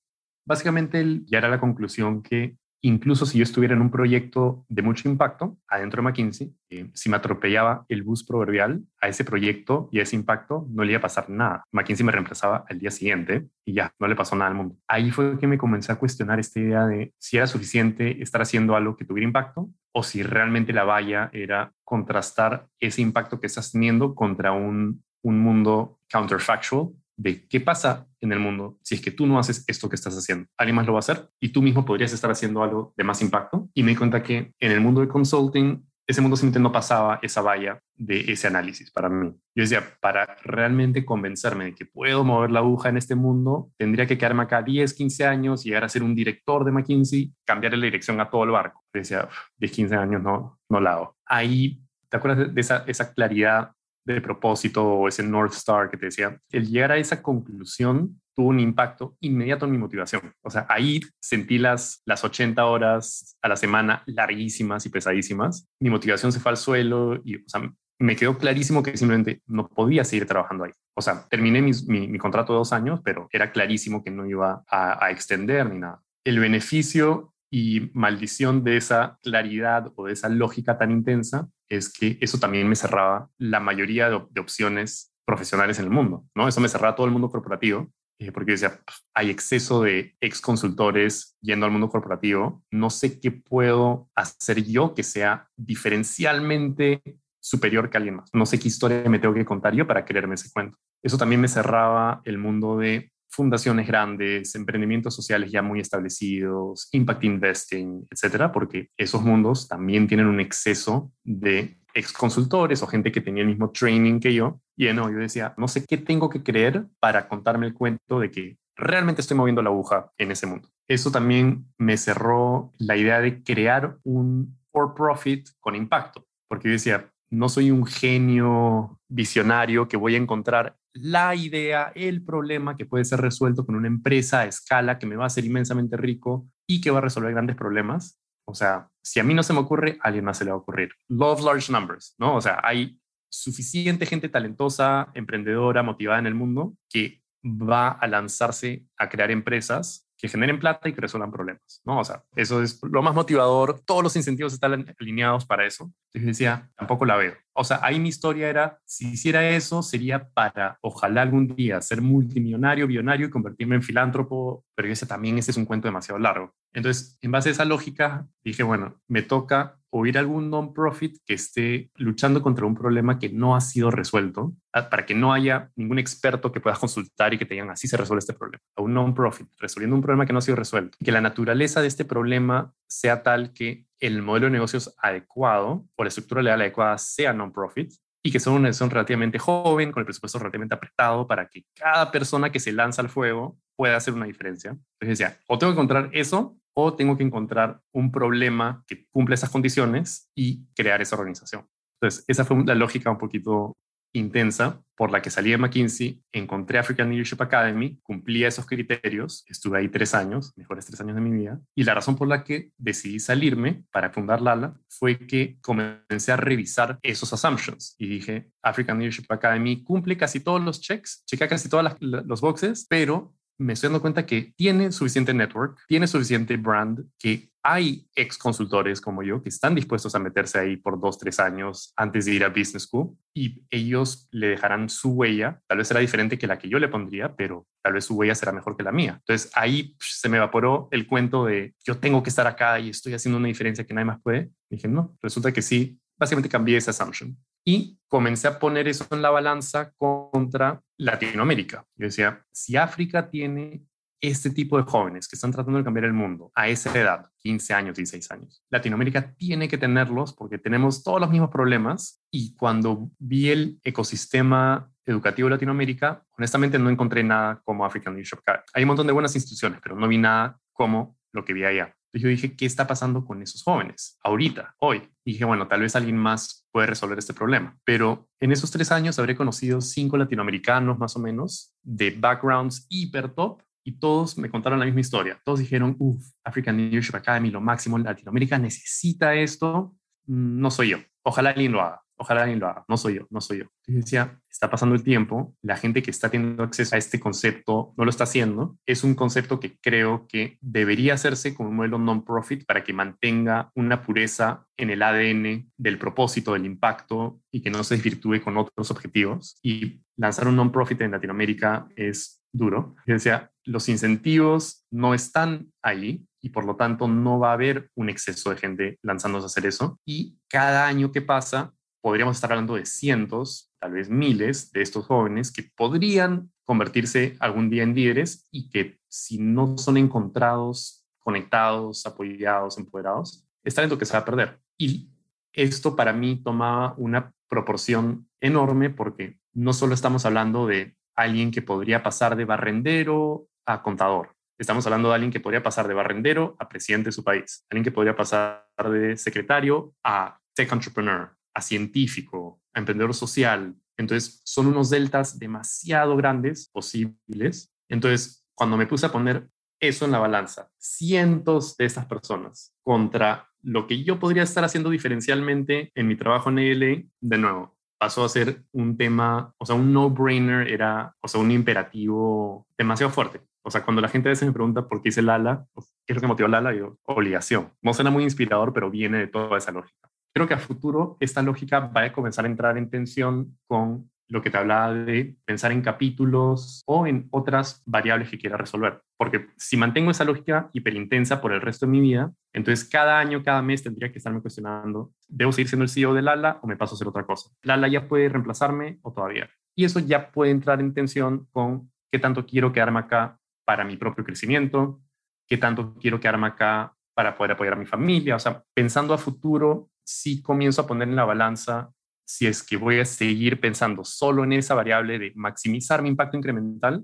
básicamente el, ya era la conclusión que incluso si yo estuviera en un proyecto de mucho impacto adentro de McKinsey, eh, si me atropellaba el bus proverbial a ese proyecto y a ese impacto, no le iba a pasar nada. McKinsey me reemplazaba al día siguiente y ya, no le pasó nada al mundo. Ahí fue que me comencé a cuestionar esta idea de si era suficiente estar haciendo algo que tuviera impacto o si realmente la valla era contrastar ese impacto que estás teniendo contra un, un mundo counterfactual de qué pasa en el mundo si es que tú no haces esto que estás haciendo. Alguien más lo va a hacer y tú mismo podrías estar haciendo algo de más impacto. Y me di cuenta que en el mundo de consulting, ese mundo simplemente no pasaba esa valla de ese análisis para mí. Yo decía, para realmente convencerme de que puedo mover la aguja en este mundo, tendría que quedarme acá 10, 15 años, llegar a ser un director de McKinsey, cambiar la dirección a todo el barco. Yo decía, 10, 15 años no, no la hago. Ahí, ¿te acuerdas de esa, esa claridad de propósito o ese North Star que te decía, el llegar a esa conclusión tuvo un impacto inmediato en mi motivación. O sea, ahí sentí las, las 80 horas a la semana larguísimas y pesadísimas. Mi motivación se fue al suelo y, o sea, me quedó clarísimo que simplemente no podía seguir trabajando ahí. O sea, terminé mi, contrato de dos años, pero era clarísimo que no iba a, a extender ni nada. El beneficio y maldición de esa claridad o de esa lógica tan intensa es que eso también me cerraba la mayoría de, opciones profesionales en el mundo, ¿no? Eso me cerraba todo el mundo corporativo eh, porque decía, hay exceso de ex consultores yendo al mundo corporativo, no sé qué puedo hacer yo que sea diferencialmente superior que alguien más. No sé qué historia me tengo que contar yo para creerme ese cuento. Eso también me cerraba el mundo de fundaciones grandes, emprendimientos sociales ya muy establecidos, impact investing, etcétera, porque esos mundos también tienen un exceso de ex consultores o gente que tenía el mismo training que yo. Y no, yo decía, no sé qué tengo que creer para contarme el cuento de que realmente estoy moviendo la aguja en ese mundo. Eso también me cerró la idea de crear un for profit con impacto, porque yo decía, no soy un genio visionario que voy a encontrar la idea, el problema que puede ser resuelto con una empresa a escala que me va a hacer inmensamente rico y que va a resolver grandes problemas. O sea, si a mí no se me ocurre, a alguien más se le va a ocurrir. Love large numbers, ¿no? O sea, hay suficiente gente talentosa, emprendedora, motivada en el mundo que va a lanzarse a crear empresas que generen plata y que resuelvan problemas, ¿no? O sea, eso es lo más motivador, todos los incentivos están alineados para eso. Entonces decía, tampoco la veo. O sea, ahí mi historia era, si hiciera eso, sería para, ojalá algún día, ser multimillonario, billonario y convertirme en filántropo, pero ese también ese es un cuento demasiado largo. Entonces, en base a esa lógica, dije, bueno, me toca o ir a algún non-profit que esté luchando contra un problema que no ha sido resuelto, ah, para que no haya ningún experto que puedas consultar y que te digan así se resuelve este problema. A un non-profit, resolviendo un problema que no ha sido resuelto. Que la naturaleza de este problema sea tal que el modelo de negocios adecuado o la estructura legal adecuada sea non-profit y que son una organización relativamente joven, con el presupuesto relativamente apretado, para que cada persona que se lanza al fuego pueda hacer una diferencia. Entonces decía, o tengo que encontrar eso o tengo que encontrar un problema que cumple esas condiciones y crear esa organización. Entonces, esa fue la lógica un poquito intensa por la que salí de McKinsey, encontré African Leadership Academy, cumplía esos criterios, estuve ahí tres años, mejores tres años de mi vida, y la razón por la que decidí salirme para fundar Lala fue que comencé a revisar esos assumptions y dije, African Leadership Academy cumple casi todos los checks, checa casi todos los boxes, pero me estoy dando cuenta que tiene suficiente network, tiene suficiente brand, que hay ex consultores como yo que están dispuestos a meterse ahí por dos, tres años antes de ir a Business School y ellos le dejarán su huella. Tal vez será diferente que la que yo le pondría, pero tal vez su huella será mejor que la mía. Entonces ahí se me evaporó el cuento de yo tengo que estar acá y estoy haciendo una diferencia que nadie más puede. dije, no, resulta que sí. Básicamente cambié esa assumption y comencé a poner eso en la balanza contra Latinoamérica. Yo decía, si África tiene este tipo de jóvenes que están tratando de cambiar el mundo a esa edad, 15 años, 16 años. Latinoamérica tiene que tenerlos porque tenemos todos los mismos problemas y cuando vi el ecosistema educativo de Latinoamérica, honestamente no encontré nada como African Leadership Hay un montón de buenas instituciones, pero no vi nada como lo que vi allá. Entonces yo dije, ¿qué está pasando con esos jóvenes ahorita, hoy? Y dije, bueno, tal vez alguien más puede resolver este problema. Pero en esos tres años habré conocido cinco latinoamericanos más o menos de backgrounds hiper top y todos me contaron la misma historia. Todos dijeron, uff, African Leadership Academy, lo máximo, Latinoamérica necesita esto. Mm, no soy yo. Ojalá alguien lo haga. Ojalá alguien lo haga. No soy yo, no soy yo. Y decía, está pasando el tiempo, la gente que está teniendo acceso a este concepto no lo está haciendo. Es un concepto que creo que debería hacerse como un modelo non-profit para que mantenga una pureza en el ADN del propósito, del impacto y que no se desvirtúe con otros objetivos. Y lanzar un non-profit en Latinoamérica es duro. Yo decía, los incentivos no están ahí y por lo tanto no va a haber un exceso de gente lanzándose a hacer eso. Y cada año que pasa, podríamos estar hablando de cientos, tal vez miles de estos jóvenes que podrían convertirse algún día en líderes y que si no son encontrados, conectados, apoyados, empoderados, es talento que se va a perder. Y esto para mí toma una proporción enorme porque no solo estamos hablando de alguien que podría pasar de barrendero a contador. Estamos hablando de alguien que podría pasar de barrendero a presidente de su país, alguien que podría pasar de secretario a tech entrepreneur, a científico, a emprendedor social. Entonces, son unos deltas demasiado grandes posibles. Entonces, cuando me puse a poner eso en la balanza, cientos de estas personas contra lo que yo podría estar haciendo diferencialmente en mi trabajo en ELE, de nuevo, pasó a ser un tema, o sea, un no-brainer era, o sea, un imperativo demasiado fuerte. O sea, cuando la gente a veces me pregunta por qué hice Lala, pues, ¿qué es lo que motivó Lala? Digo, obligación. No suena muy inspirador, pero viene de toda esa lógica creo que a futuro esta lógica va a comenzar a entrar en tensión con lo que te hablaba de pensar en capítulos o en otras variables que quiera resolver. Porque si mantengo esa lógica hiperintensa por el resto de mi vida, entonces cada año, cada mes tendría que estarme cuestionando, ¿debo seguir siendo el CEO de Lala o me paso a hacer otra cosa? ¿Lala ya puede reemplazarme o todavía? Y eso ya puede entrar en tensión con qué tanto quiero quedarme acá para mi propio crecimiento, qué tanto quiero quedarme acá para poder apoyar a mi familia. O sea, pensando a futuro, sí comienzo a poner en la balanza si es que voy a seguir pensando solo en esa variable de maximizar mi impacto incremental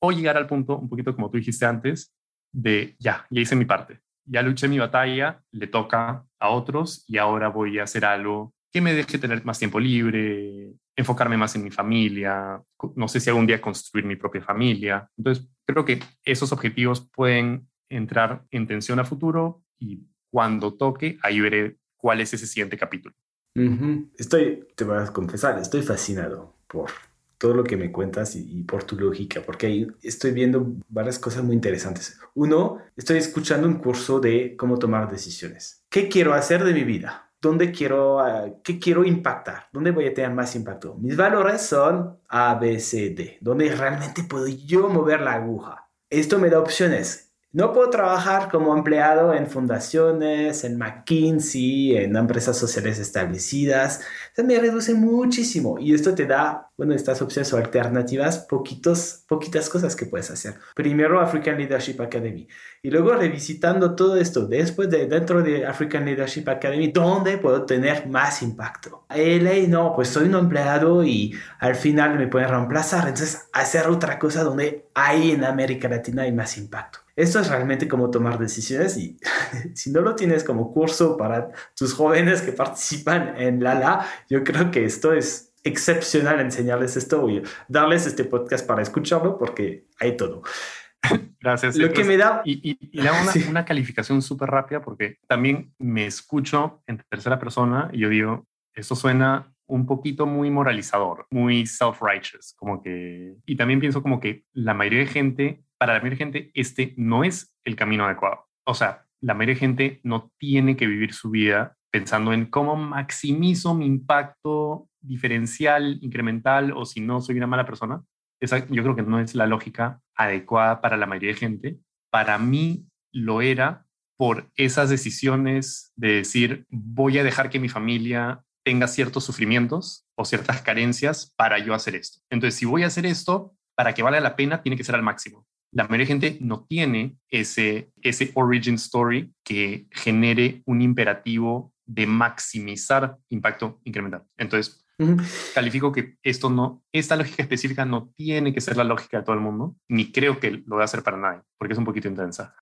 o llegar al punto, un poquito como tú dijiste antes, de ya, ya hice mi parte, ya luché mi batalla, le toca a otros y ahora voy a hacer algo que me deje tener más tiempo libre, enfocarme más en mi familia, no sé si algún día construir mi propia familia. Entonces, creo que esos objetivos pueden entrar en tensión a futuro y cuando toque, ahí veré cuál es ese siguiente capítulo. Estoy, te voy a confesar, estoy fascinado por todo lo que me cuentas y, por tu lógica, porque ahí estoy viendo varias cosas muy interesantes. Uno, estoy escuchando un curso de cómo tomar decisiones. ¿Qué quiero hacer de mi vida? ¿Dónde quiero, ah, qué quiero impactar? ¿Dónde voy a tener más impacto? Mis valores son A, B, C, D. ¿Dónde realmente puedo yo mover la aguja? Esto me da opciones no puedo trabajar como empleado en fundaciones, en McKinsey, en empresas sociales establecidas. Se me reduce muchísimo y esto te da, bueno, estas opciones o alternativas, poquitos, poquitas cosas que puedes hacer. Primero African Leadership Academy y luego revisitando todo esto después de dentro de African Leadership Academy, ¿dónde puedo tener más impacto? LA, no, pues soy un empleado y al final me pueden reemplazar, entonces hacer otra cosa donde hay en América Latina hay más impacto. Esto es realmente como tomar decisiones y si no lo tienes como curso para tus jóvenes que participan en Lala, yo creo que esto es excepcional enseñarles esto y darles este podcast para escucharlo porque hay todo. Gracias. Lo que me da... Y, hago una, una calificación súper rápida porque también me escucho en tercera persona y yo digo, esto suena un poquito muy moralizador, muy self-righteous, como que... Y también pienso como que la mayoría de gente para la mayoría de gente este no es el camino adecuado. O sea, la mayoría de gente no tiene que vivir su vida pensando en cómo maximizo mi impacto diferencial, incremental, o si no soy una mala persona. Esa yo creo que no es la lógica adecuada para la mayoría de gente. Para mí lo era por esas decisiones de decir, voy a dejar que mi familia tenga ciertos sufrimientos o ciertas carencias para yo hacer esto. Entonces, si voy a hacer esto, para que valga la pena, tiene que ser al máximo la mayoría de gente no tiene ese, ese origin story que genere un imperativo de maximizar impacto incremental. Entonces, califico que esto no, esta lógica específica no tiene que ser la lógica de todo el mundo, ni creo que lo va a hacer para nadie, porque es un poquito intensa.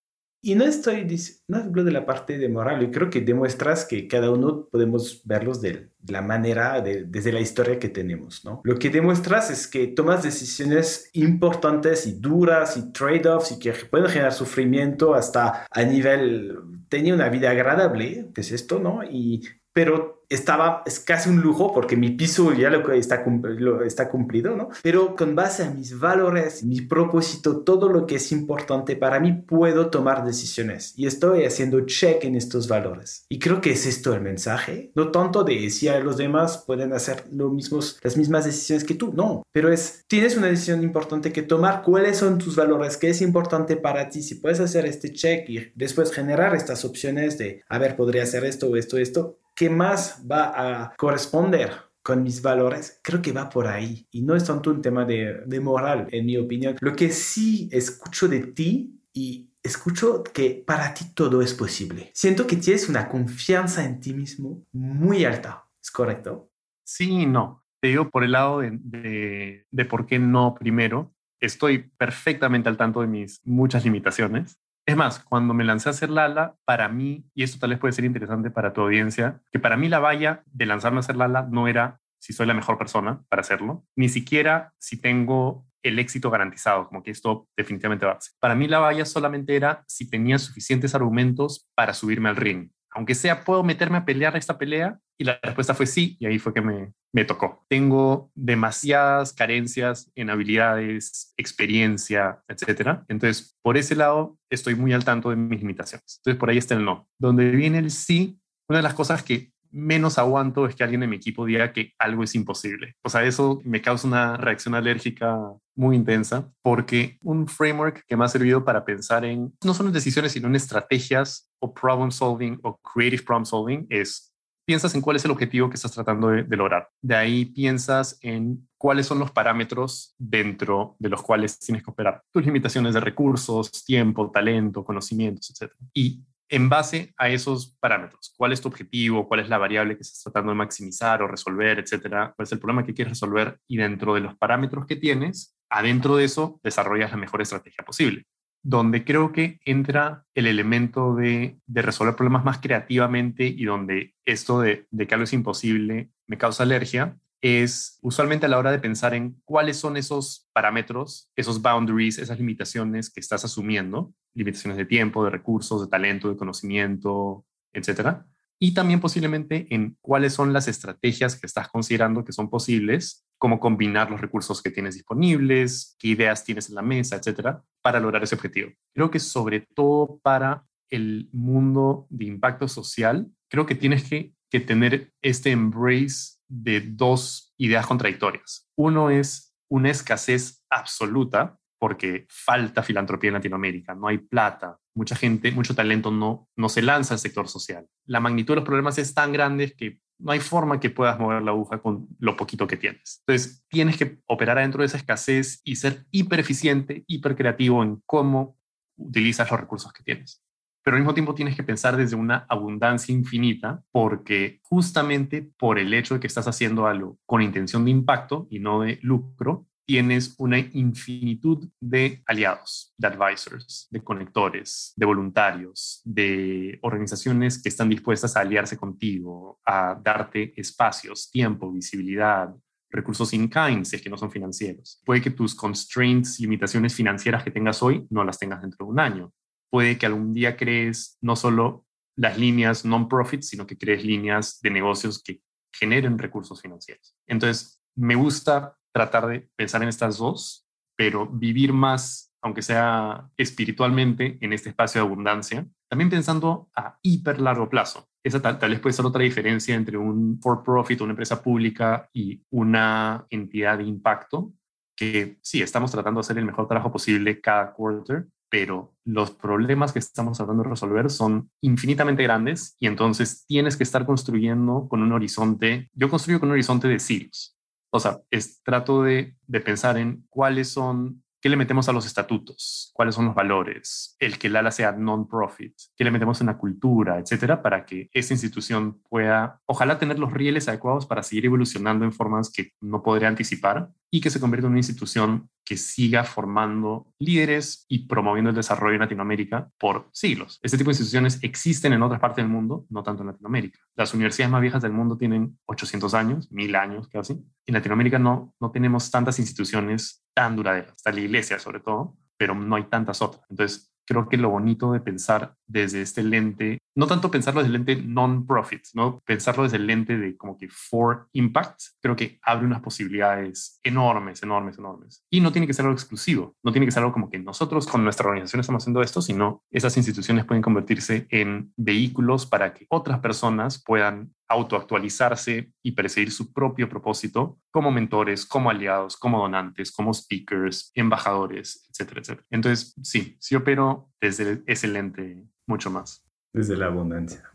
Y no estoy, no hablo de la parte de moral, yo creo que demuestras que cada uno podemos verlos de la manera, de, desde la historia que tenemos, ¿no? Lo que demuestras es que tomas decisiones importantes y duras y trade-offs y que pueden generar sufrimiento hasta a nivel, tenía una vida agradable, que es esto, ¿no? Y, pero estaba, es casi un lujo porque mi piso ya lo está, lo está cumplido, ¿no? Pero con base a mis valores, mi propósito, todo lo que es importante para mí, puedo tomar decisiones. Y estoy haciendo check en estos valores. Y creo que es esto el mensaje, no tanto de si a los demás pueden hacer lo mismos, las mismas decisiones que tú, no, pero es, tienes una decisión importante que tomar, cuáles son tus valores, qué es importante para ti, si puedes hacer este check y después generar estas opciones de, a ver, podría hacer esto o esto, esto, ¿qué más va a corresponder con mis valores, creo que va por ahí. Y no es tanto un tema de, de, moral, en mi opinión. Lo que sí escucho de ti y escucho que para ti todo es posible. Siento que tienes una confianza en ti mismo muy alta. ¿Es correcto? Sí y no. Te digo por el lado de, de, de por qué no primero. Estoy perfectamente al tanto de mis muchas limitaciones es más, cuando me lancé a hacer Lala, para mí, y esto tal vez puede ser interesante para tu audiencia, que para mí la valla de lanzarme a hacer Lala no era si soy la mejor persona para hacerlo, ni siquiera si tengo el éxito garantizado, como que esto definitivamente va. Para mí la valla solamente era si tenía suficientes argumentos para subirme al ring aunque sea, ¿puedo meterme a pelear esta pelea? Y la respuesta fue sí, y ahí fue que me, me tocó. Tengo demasiadas carencias en habilidades, experiencia, etcétera. Entonces, por ese lado, estoy muy al tanto de mis limitaciones. Entonces, por ahí está el no. Donde viene el sí, una de las cosas que menos aguanto es que alguien en mi equipo diga que algo es imposible. O sea, eso me causa una reacción alérgica muy intensa porque un framework que me ha servido para pensar en no solo en decisiones, sino en estrategias o problem solving o creative problem solving es piensas en cuál es el objetivo que estás tratando de, de, lograr. De ahí piensas en cuáles son los parámetros dentro de los cuales tienes que operar. Tus limitaciones de recursos, tiempo, talento, conocimientos, etc. Y en base a esos parámetros. ¿Cuál es tu objetivo? ¿Cuál es la variable que estás tratando de maximizar o resolver, etcétera? ¿Cuál es el problema que quieres resolver? Y dentro de los parámetros que tienes, adentro de eso, desarrollas la mejor estrategia posible. Donde creo que entra el elemento de, resolver problemas más creativamente y donde esto de, de que algo es imposible me causa alergia, es usualmente a la hora de pensar en cuáles son esos parámetros, esos boundaries, esas limitaciones que estás asumiendo, limitaciones de tiempo, de recursos, de talento, de conocimiento, etcétera. Y también posiblemente en cuáles son las estrategias que estás considerando que son posibles, cómo combinar los recursos que tienes disponibles, qué ideas tienes en la mesa, etcétera, para lograr ese objetivo. Creo que sobre todo para el mundo de impacto social, creo que tienes que, que tener este embrace de dos ideas contradictorias. Uno es una escasez absoluta porque falta filantropía en Latinoamérica, no hay plata, mucha gente, mucho talento no, no se lanza al sector social. La magnitud de los problemas es tan grande que no hay forma que puedas mover la aguja con lo poquito que tienes. Entonces, tienes que operar adentro de esa escasez y ser hiper eficiente, hiper creativo en cómo utilizas los recursos que tienes pero al mismo tiempo tienes que pensar desde una abundancia infinita porque justamente por el hecho de que estás haciendo algo con intención de impacto y no de lucro, tienes una infinitud de aliados, de advisors, de conectores, de voluntarios, de organizaciones que están dispuestas a aliarse contigo, a darte espacios, tiempo, visibilidad, recursos in kind, si es que no son financieros. Puede que tus constraints, limitaciones financieras que tengas hoy, no las tengas dentro de un año puede que algún día crees no solo las líneas non-profit, sino que crees líneas de negocios que generen recursos financieros. Entonces, me gusta tratar de pensar en estas dos, pero vivir más, aunque sea espiritualmente, en este espacio de abundancia, también pensando a hiper largo plazo. Esa tal, tal vez puede ser otra diferencia entre un for-profit, una empresa pública y una entidad de impacto, que sí, estamos tratando de hacer el mejor trabajo posible cada quarter, pero los problemas que estamos tratando de resolver son infinitamente grandes y entonces tienes que estar construyendo con un horizonte, yo construyo con un horizonte de siglos. O sea, es, trato de, de pensar en cuáles son ¿Qué le metemos a los estatutos? ¿Cuáles son los valores? El que el ala sea non-profit. ¿Qué le metemos en la cultura, etcétera? Para que esta institución pueda, ojalá, tener los rieles adecuados para seguir evolucionando en formas que no podría anticipar y que se convierta en una institución que siga formando líderes y promoviendo el desarrollo en Latinoamérica por siglos. Este tipo de instituciones existen en otras partes del mundo, no tanto en Latinoamérica. Las universidades más viejas del mundo tienen 800 años, 1000 años casi. En Latinoamérica no, no tenemos tantas instituciones tan duraderas. Está la iglesia sobre todo, pero no hay tantas otras. Entonces, creo que lo bonito de pensar desde este lente, no tanto pensarlo desde el lente non-profit, ¿no? pensarlo desde el lente de como que for impact, creo que abre unas posibilidades enormes, enormes, enormes. Y no tiene que ser algo exclusivo, no tiene que ser algo como que nosotros con nuestra organización estamos haciendo esto, sino esas instituciones pueden convertirse en vehículos para que otras personas puedan autoactualizarse y perseguir su propio propósito como mentores, como aliados, como donantes, como speakers, embajadores, etcétera, etcétera. Entonces, sí, sí opero desde ese lente mucho más. Desde la abundancia.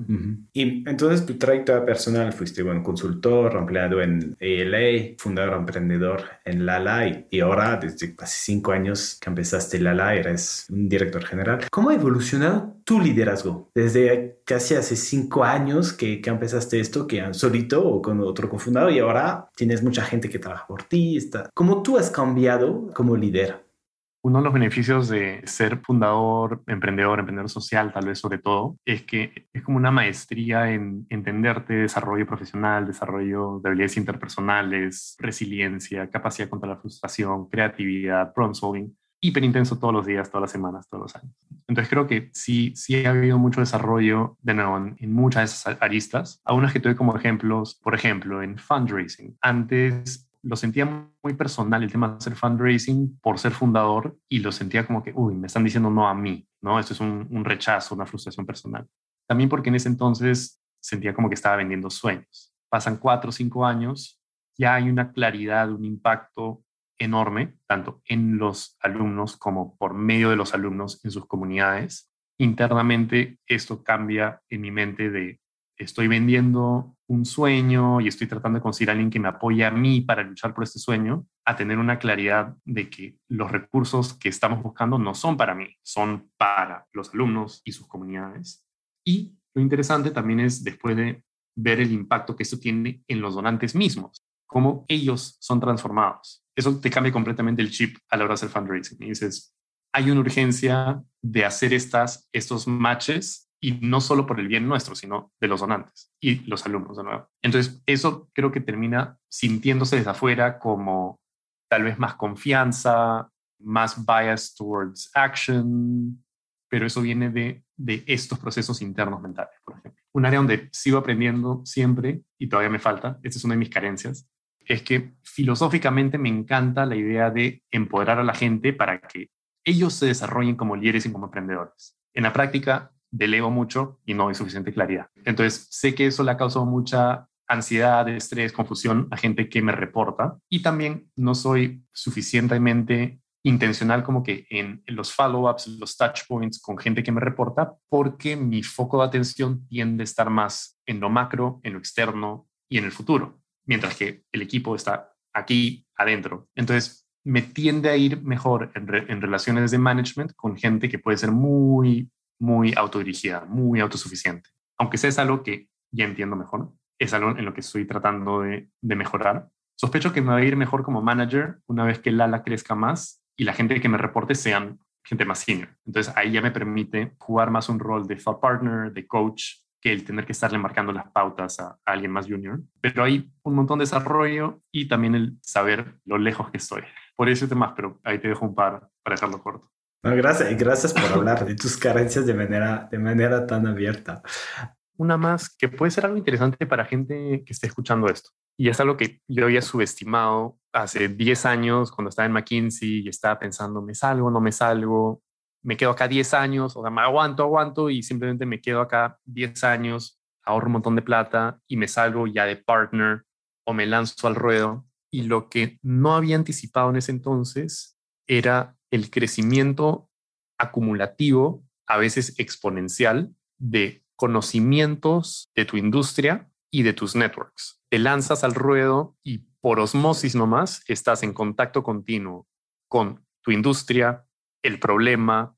Y entonces tu trayectoria personal, fuiste buen consultor, empleado en ALA, fundador emprendedor en Lala y, y, ahora desde casi cinco años que empezaste Lala eres un director general. ¿Cómo ha evolucionado tu liderazgo desde casi hace cinco años que, que empezaste esto, que solito o con otro cofundador y ahora tienes mucha gente que trabaja por ti? Está... ¿Cómo tú has cambiado como líder? Uno de los beneficios de ser fundador, emprendedor, emprendedor social, tal vez sobre todo, es que es como una maestría en entenderte, desarrollo profesional, desarrollo de habilidades interpersonales, resiliencia, capacidad contra la frustración, creatividad, problem solving, hiper intenso todos los días, todas las semanas, todos los años. Entonces creo que sí, sí ha habido mucho desarrollo de nuevo en, muchas de esas aristas. Algunas que tuve como ejemplos, por ejemplo, en fundraising. Antes lo sentía muy personal el tema de hacer fundraising por ser fundador y lo sentía como que, uy, me están diciendo no a mí, ¿no? Esto es un, rechazo, una frustración personal. También porque en ese entonces sentía como que estaba vendiendo sueños. Pasan cuatro o cinco años, ya hay una claridad, un impacto enorme, tanto en los alumnos como por medio de los alumnos en sus comunidades. Internamente esto cambia en mi mente de estoy vendiendo un sueño y estoy tratando de conseguir a alguien que me apoye a mí para luchar por este sueño, a tener una claridad de que los recursos que estamos buscando no son para mí, son para los alumnos y sus comunidades. Y lo interesante también es después de ver el impacto que esto tiene en los donantes mismos, cómo ellos son transformados. Eso te cambia completamente el chip a la hora de hacer fundraising. Y dices, hay una urgencia de hacer estas, estos matches y no solo por el bien nuestro, sino de los donantes y los alumnos de nuevo. Entonces, eso creo que termina sintiéndose desde afuera como tal vez más confianza, más bias towards action, pero eso viene de, de estos procesos internos mentales, por ejemplo. Un área donde sigo aprendiendo siempre, y todavía me falta, esta es una de mis carencias, es que filosóficamente me encanta la idea de empoderar a la gente para que ellos se desarrollen como líderes y como emprendedores. En la práctica, delego mucho y no hay suficiente claridad. Entonces, sé que eso le ha causado mucha ansiedad, estrés, confusión a gente que me reporta y también no soy suficientemente intencional como que en, los follow-ups, los touch points con gente que me reporta, porque mi foco de atención tiende a estar más en lo macro, en lo externo y en el futuro, mientras que el equipo está aquí adentro. Entonces, me tiende a ir mejor en, en relaciones de management con gente que puede ser muy muy autodirigida, muy autosuficiente. Aunque sea es algo que ya entiendo mejor, es algo en lo que estoy tratando de, mejorar. Sospecho que me va a ir mejor como manager una vez que el ala crezca más y la gente que me reporte sean gente más senior. Entonces ahí ya me permite jugar más un rol de thought partner, de coach, que el tener que estarle marcando las pautas a, alguien más junior. Pero hay un montón de desarrollo y también el saber lo lejos que estoy. Por eso más, pero ahí te dejo un par para dejarlo corto gracias, gracias por hablar de tus carencias de manera, de manera tan abierta. Una más que puede ser algo interesante para gente que esté escuchando esto. Y es algo que yo había subestimado hace 10 años cuando estaba en McKinsey y estaba pensando, ¿me salgo, no me salgo? Me quedo acá 10 años, o sea, me aguanto, aguanto y simplemente me quedo acá 10 años, ahorro un montón de plata y me salgo ya de partner o me lanzo al ruedo. Y lo que no había anticipado en ese entonces era el crecimiento acumulativo, a veces exponencial, de conocimientos de tu industria y de tus networks. Te lanzas al ruedo y por osmosis nomás estás en contacto continuo con tu industria, el problema,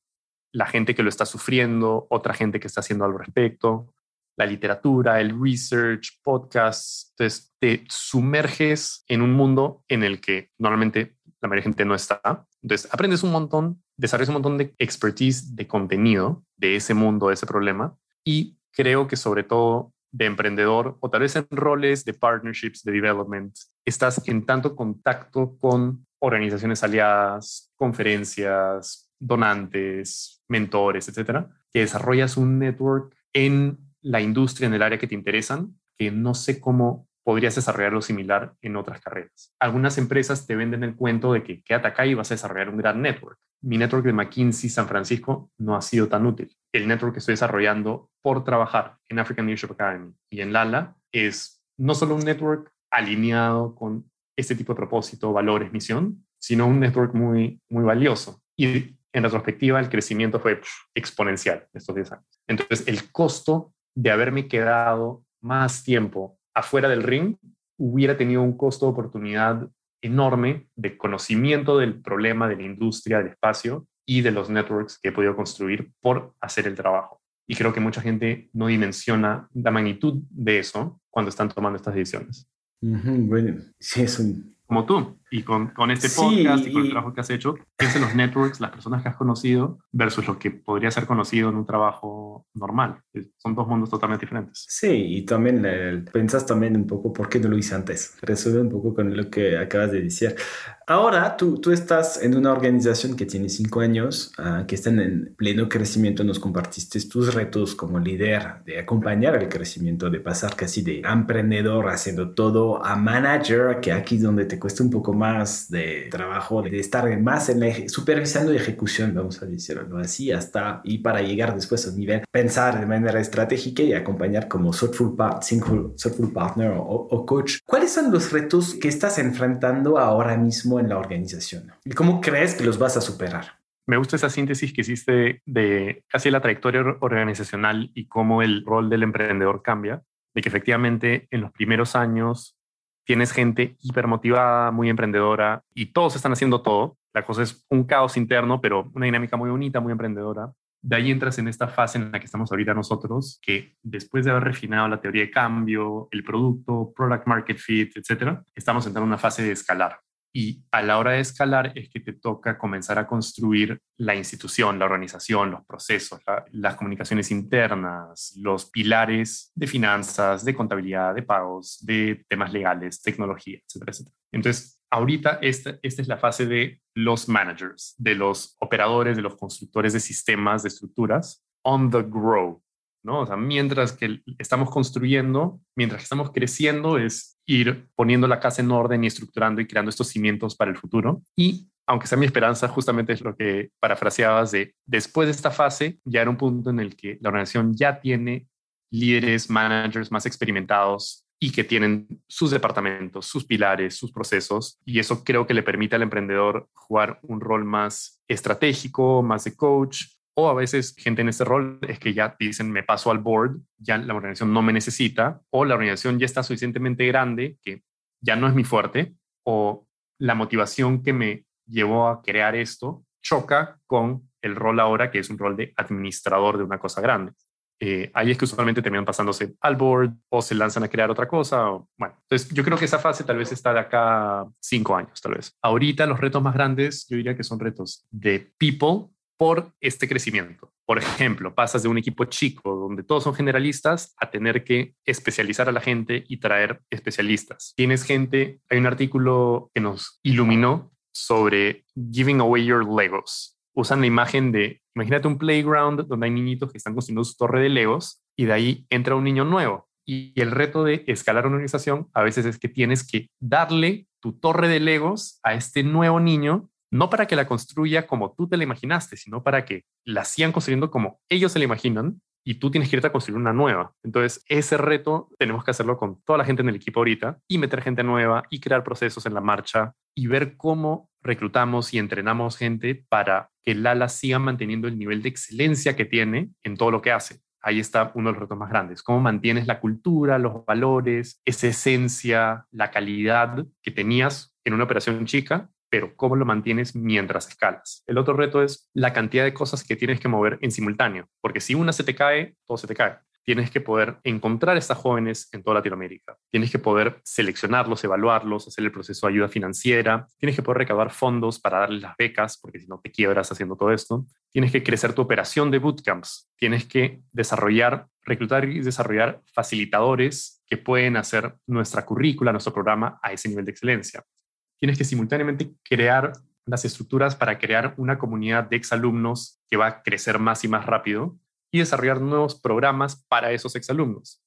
la gente que lo está sufriendo, otra gente que está haciendo al respecto, la literatura, el research, podcasts. Entonces te sumerges en un mundo en el que normalmente la mayoría de gente no está. Entonces, aprendes un montón, desarrollas un montón de expertise de contenido de ese mundo, de ese problema. Y creo que sobre todo de emprendedor o tal vez en roles de partnerships, de development, estás en tanto contacto con organizaciones aliadas, conferencias, donantes, mentores, etcétera, que desarrollas un network en la industria, en el área que te interesan, que no sé cómo podrías desarrollarlo similar en otras carreras. Algunas empresas te venden el cuento de que quédate acá y vas a desarrollar un gran network. Mi network de McKinsey San Francisco no ha sido tan útil. El network que estoy desarrollando por trabajar en African Leadership Academy y en Lala es no solo un network alineado con este tipo de propósito, valores, misión, sino un network muy, muy valioso. Y en retrospectiva, el crecimiento fue exponencial estos 10 años. Entonces, el costo de haberme quedado más tiempo afuera del ring, hubiera tenido un costo de oportunidad enorme de conocimiento del problema de la industria, del espacio y de los networks que he podido construir por hacer el trabajo. Y creo que mucha gente no dimensiona la magnitud de eso cuando están tomando estas decisiones. bueno, sí, es un, como tú. Y con, con este podcast y con el trabajo que has hecho, piensa en los networks, las personas que has conocido versus lo que podría ser conocido en un trabajo normal. Son dos mundos totalmente diferentes. Sí, y también eh, pensas también un poco por qué no lo hice antes. Resuelve un poco con lo que acabas de decir. Ahora tú, tú estás en una organización que tiene cinco años, ah, que está en pleno crecimiento. Nos compartiste tus retos como líder de acompañar el crecimiento, de pasar casi de emprendedor haciendo todo a manager, que aquí es donde te cuesta un poco más de trabajo, de estar más en la supervisando ejecución, vamos a decirlo así, hasta y para llegar después a un nivel, pensar de manera estratégica y acompañar como thoughtful, part, partner o, o coach. ¿Cuáles son los retos que estás enfrentando ahora mismo en la organización? ¿Y cómo crees que los vas a superar? Me gusta esa síntesis que hiciste de casi la trayectoria organizacional y cómo el rol del emprendedor cambia, de que efectivamente en los primeros años tienes gente hipermotivada, muy emprendedora y todos están haciendo todo. La cosa es un caos interno, pero una dinámica muy bonita, muy emprendedora. De ahí entras en esta fase en la que estamos ahorita nosotros, que después de haber refinado la teoría de cambio, el producto, product market fit, etcétera, estamos entrando en una fase de escalar. Y a la hora de escalar es que te toca comenzar a construir la institución, la organización, los procesos, las comunicaciones internas, los pilares de finanzas, de contabilidad, de pagos, de temas legales, tecnología, etcétera, etcétera. Entonces, ahorita esta, esta es la fase de los managers, de los operadores, de los constructores de sistemas, de estructuras, on the grow, ¿no? O sea, mientras que estamos construyendo, mientras que estamos creciendo, es ir poniendo la casa en orden y estructurando y creando estos cimientos para el futuro. Y aunque sea mi esperanza, justamente es lo que parafraseabas de después de esta fase, ya era un punto en el que la organización ya tiene líderes, managers más experimentados y que tienen sus departamentos, sus pilares, sus procesos. Y eso creo que le permite al emprendedor jugar un rol más estratégico, más de coach, o a veces gente en este rol es que ya dicen, me paso al board, ya la organización no me necesita, o la organización ya está suficientemente grande que ya no es mi fuerte, o la motivación que me llevó a crear esto choca con el rol ahora, que es un rol de administrador de una cosa grande. Eh, ahí es que usualmente terminan pasándose al board o se lanzan a crear otra cosa. O, bueno, entonces yo creo que esa fase tal vez está de acá cinco años, tal vez. Ahorita los retos más grandes, yo diría que son retos de people, por este crecimiento. Por ejemplo, pasas de un equipo chico donde todos son generalistas a tener que especializar a la gente y traer especialistas. Tienes gente, hay un artículo que nos iluminó sobre giving away your Legos. Usan la imagen de, imagínate un playground donde hay niñitos que están construyendo su torre de Legos y de ahí entra un niño nuevo. Y el reto de escalar una organización a veces es que tienes que darle tu torre de Legos a este nuevo niño no para que la construya como tú te la imaginaste, sino para que la sigan construyendo como ellos se la imaginan y tú tienes que irte a construir una nueva. Entonces, ese reto tenemos que hacerlo con toda la gente en el equipo ahorita y meter gente nueva y crear procesos en la marcha y ver cómo reclutamos y entrenamos gente para que Lala siga manteniendo el nivel de excelencia que tiene en todo lo que hace. Ahí está uno de los retos más grandes. ¿Cómo mantienes la cultura, los valores, esa esencia, la calidad que tenías en una operación chica pero cómo lo mantienes mientras escalas. El otro reto es la cantidad de cosas que tienes que mover en simultáneo, porque si una se te cae, todo se te cae. Tienes que poder encontrar a estas jóvenes en toda Latinoamérica. Tienes que poder seleccionarlos, evaluarlos, hacer el proceso de ayuda financiera. Tienes que poder recaudar fondos para darles las becas, porque si no te quiebras haciendo todo esto. Tienes que crecer tu operación de bootcamps. Tienes que desarrollar, reclutar y desarrollar facilitadores que pueden hacer nuestra currícula, nuestro programa a ese nivel de excelencia tienes que simultáneamente crear las estructuras para crear una comunidad de exalumnos que va a crecer más y más rápido y desarrollar nuevos programas para esos exalumnos.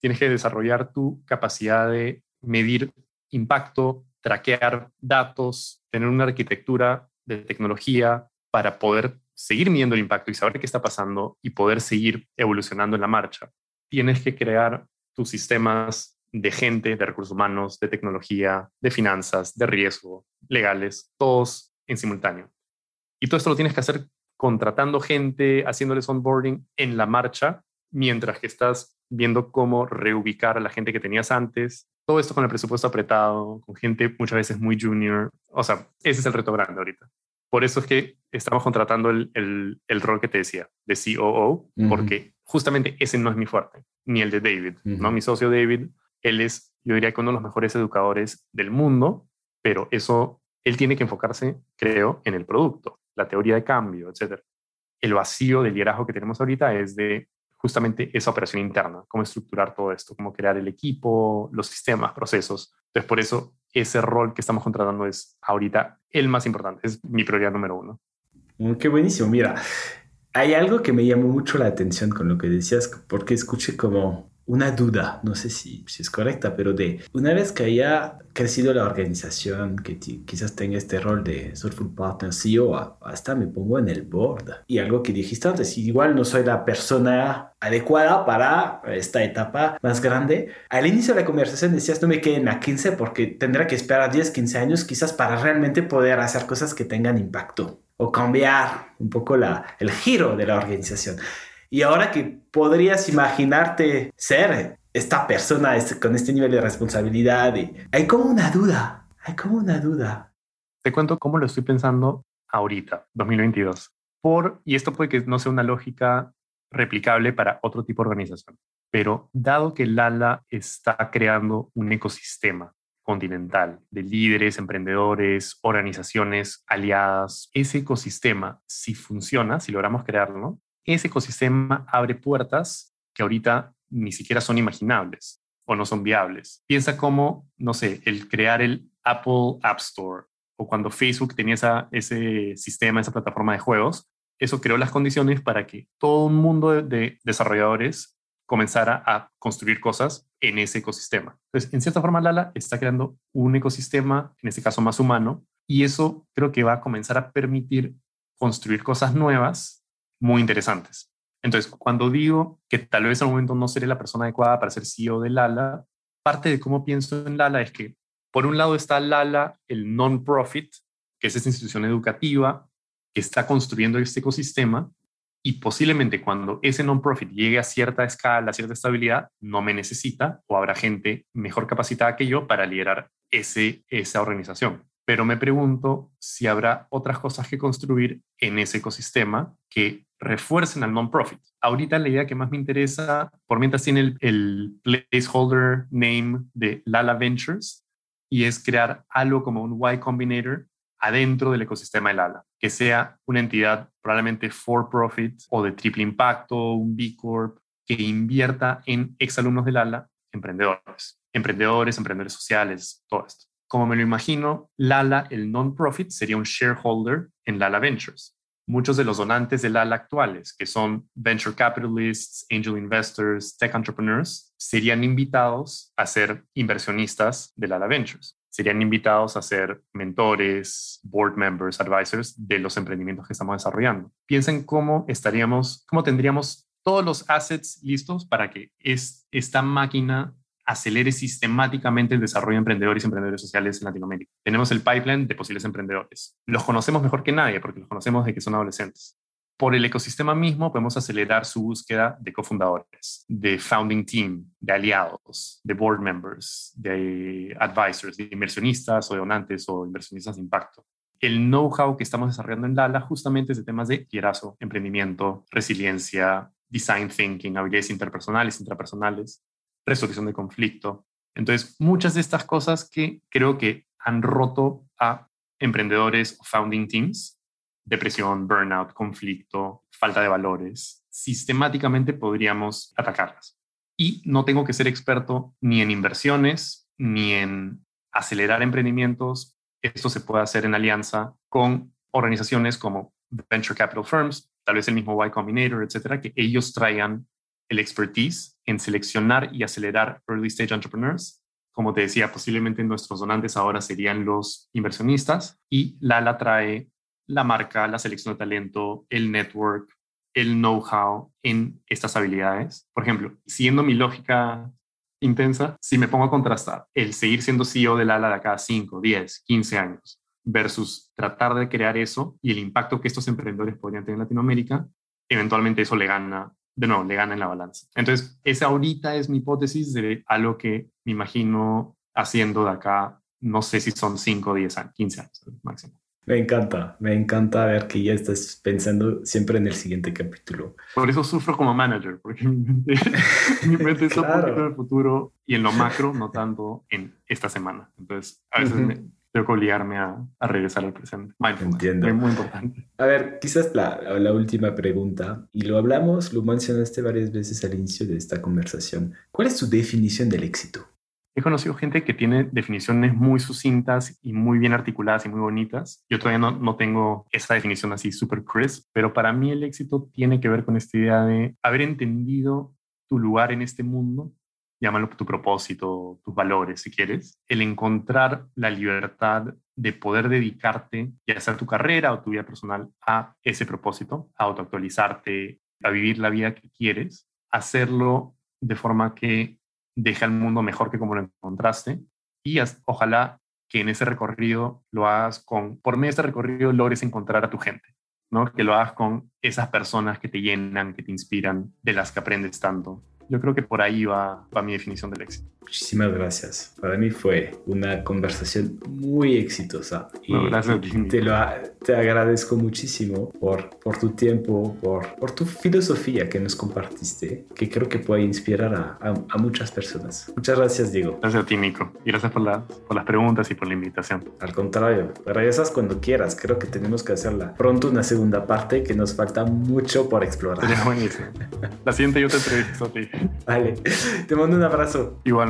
Tienes que desarrollar tu capacidad de medir impacto, traquear datos, tener una arquitectura de tecnología para poder seguir midiendo el impacto y saber qué está pasando y poder seguir evolucionando en la marcha. Tienes que crear tus sistemas de gente, de recursos humanos, de tecnología, de finanzas, de riesgo, legales, todos en simultáneo. Y todo esto lo tienes que hacer contratando gente, haciéndoles onboarding en la marcha, mientras que estás viendo cómo reubicar a la gente que tenías antes. Todo esto con el presupuesto apretado, con gente muchas veces muy junior. O sea, ese es el reto grande ahorita. Por eso es que estamos contratando el, el, rol que te decía, de COO, porque justamente ese no es mi fuerte, ni el de David, ¿no? Mi socio David él es, yo diría que uno de los mejores educadores del mundo, pero eso, él tiene que enfocarse, creo, en el producto, la teoría de cambio, etc. El vacío del liderazgo que tenemos ahorita es de justamente esa operación interna, cómo estructurar todo esto, cómo crear el equipo, los sistemas, procesos. Entonces, por eso ese rol que estamos contratando es ahorita el más importante, es mi prioridad número uno. Mm, qué buenísimo, mira, hay algo que me llamó mucho la atención con lo que decías, porque escuché como una duda, no sé si, si, es correcta, pero de una vez que haya crecido la organización, que quizás tenga este rol de Soulful Partner CEO, hasta me pongo en el board. Y algo que dijiste antes, igual no soy la persona adecuada para esta etapa más grande. Al inicio de la conversación decías, no me queden a 15 porque tendrá que esperar 10, 15 años quizás para realmente poder hacer cosas que tengan impacto o cambiar un poco la, el giro de la organización. Y ahora que podrías imaginarte ser esta persona con este nivel de responsabilidad, hay como una duda, hay como una duda. Te cuento cómo lo estoy pensando ahorita, 2022. Por, y esto puede que no sea una lógica replicable para otro tipo de organización, pero dado que Lala está creando un ecosistema continental de líderes, emprendedores, organizaciones aliadas, ese ecosistema, si funciona, si logramos crearlo, ese ecosistema abre puertas que ahorita ni siquiera son imaginables o no son viables. Piensa cómo, no sé, el crear el Apple App Store o cuando Facebook tenía ese sistema, esa plataforma de juegos, eso creó las condiciones para que todo un mundo de, desarrolladores comenzara a construir cosas en ese ecosistema. Entonces, en cierta forma, Lala está creando un ecosistema, en este caso más humano, y eso creo que va a comenzar a permitir construir cosas nuevas muy interesantes. Entonces, cuando digo que tal vez en un momento no seré la persona adecuada para ser CEO de Lala, parte de cómo pienso en Lala es que, por un lado está Lala, el non-profit, que es esta institución educativa que está construyendo este ecosistema, y posiblemente cuando ese non-profit llegue a cierta escala, a cierta estabilidad, no me necesita o habrá gente mejor capacitada que yo para liderar ese, esa organización pero me pregunto si habrá otras cosas que construir en ese ecosistema que refuercen al non-profit. Ahorita la idea que más me interesa, por mientras tiene el, el, placeholder name de Lala Ventures, y es crear algo como un Y Combinator adentro del ecosistema de Lala, que sea una entidad probablemente for profit o de triple impacto, un B Corp, que invierta en exalumnos de Lala, emprendedores, emprendedores, emprendedores sociales, todo esto como me lo imagino, Lala, el non-profit, sería un shareholder en Lala Ventures. Muchos de los donantes de Lala actuales, que son venture capitalists, angel investors, tech entrepreneurs, serían invitados a ser inversionistas de Lala Ventures. Serían invitados a ser mentores, board members, advisors de los emprendimientos que estamos desarrollando. Piensen cómo estaríamos, cómo tendríamos todos los assets listos para que es, esta máquina acelere sistemáticamente el desarrollo de emprendedores y emprendedores sociales en Latinoamérica. Tenemos el pipeline de posibles emprendedores. Los conocemos mejor que nadie porque los conocemos de que son adolescentes. Por el ecosistema mismo podemos acelerar su búsqueda de cofundadores, de founding team, de aliados, de board members, de advisors, de inversionistas o donantes o inversionistas de impacto el know-how que estamos desarrollando en Lala justamente es de temas de liderazgo, emprendimiento, resiliencia, design thinking, habilidades interpersonales, intrapersonales, resolución de conflicto. Entonces, muchas de estas cosas que creo que han roto a emprendedores o founding teams, depresión, burnout, conflicto, falta de valores, sistemáticamente podríamos atacarlas. Y no tengo que ser experto ni en inversiones, ni en acelerar emprendimientos. Esto se puede hacer en alianza con organizaciones como venture capital firms, tal vez el mismo Y Combinator, etcétera, que ellos traigan el expertise en seleccionar y acelerar early stage entrepreneurs. Como te decía, posiblemente nuestros donantes ahora serían los inversionistas y Lala trae la marca, la selección de talento, el network, el know-how en estas habilidades. Por ejemplo, siguiendo mi lógica intensa, si me pongo a contrastar el seguir siendo CEO de Lala de acá 5, 10, 15 años versus tratar de crear eso y el impacto que estos emprendedores podrían tener en Latinoamérica, eventualmente eso le gana de nuevo, le gana en la balanza. Entonces, esa ahorita es mi hipótesis de algo que me imagino haciendo de acá, no sé si son 5, 10 años, 15 años máximo. Me encanta, me encanta ver que ya estás pensando siempre en el siguiente capítulo. Por eso sufro como manager, porque mi mente, mi mente está en el futuro y en lo macro, no tanto en esta semana. Entonces, a veces me, tengo que obligarme a, a regresar al presente. Entiendo. Es muy importante. A ver, quizás la, la última pregunta, y lo hablamos, lo mencionaste varias veces al inicio de esta conversación. ¿Cuál es tu definición del éxito? He conocido gente que tiene definiciones muy sucintas y muy bien articuladas y muy bonitas. Yo todavía no, no tengo esa definición así súper crisp, pero para mí el éxito tiene que ver con esta idea de haber entendido tu lugar en este mundo, llámalo tu propósito, tus valores, si quieres, el encontrar la libertad de poder dedicarte, ya sea tu carrera o tu vida personal, a ese propósito, a autoactualizarte, a vivir la vida que quieres, hacerlo de forma que deje al mundo mejor que como lo encontraste y ojalá que en ese recorrido lo hagas con, por medio de ese recorrido logres encontrar a tu gente, ¿no? Que lo hagas con esas personas que te llenan, que te inspiran, de las que aprendes tanto. Yo creo que por ahí va, va mi definición del éxito. Muchísimas gracias. Para mí fue una conversación muy exitosa. Y gracias, te, lo, te agradezco muchísimo por, por tu tiempo, por, por tu filosofía que nos compartiste, que creo que puede inspirar a, a, muchas personas. Muchas gracias, Diego. Gracias a ti, Nico. Y gracias por, la, por las preguntas y por la invitación. Al contrario, regresas cuando quieras. Creo que tenemos que hacerla pronto una segunda parte que nos falta mucho por explorar. Sería buenísimo. La siguiente yo te entrevisto a ti. Vale. Te mando un abrazo.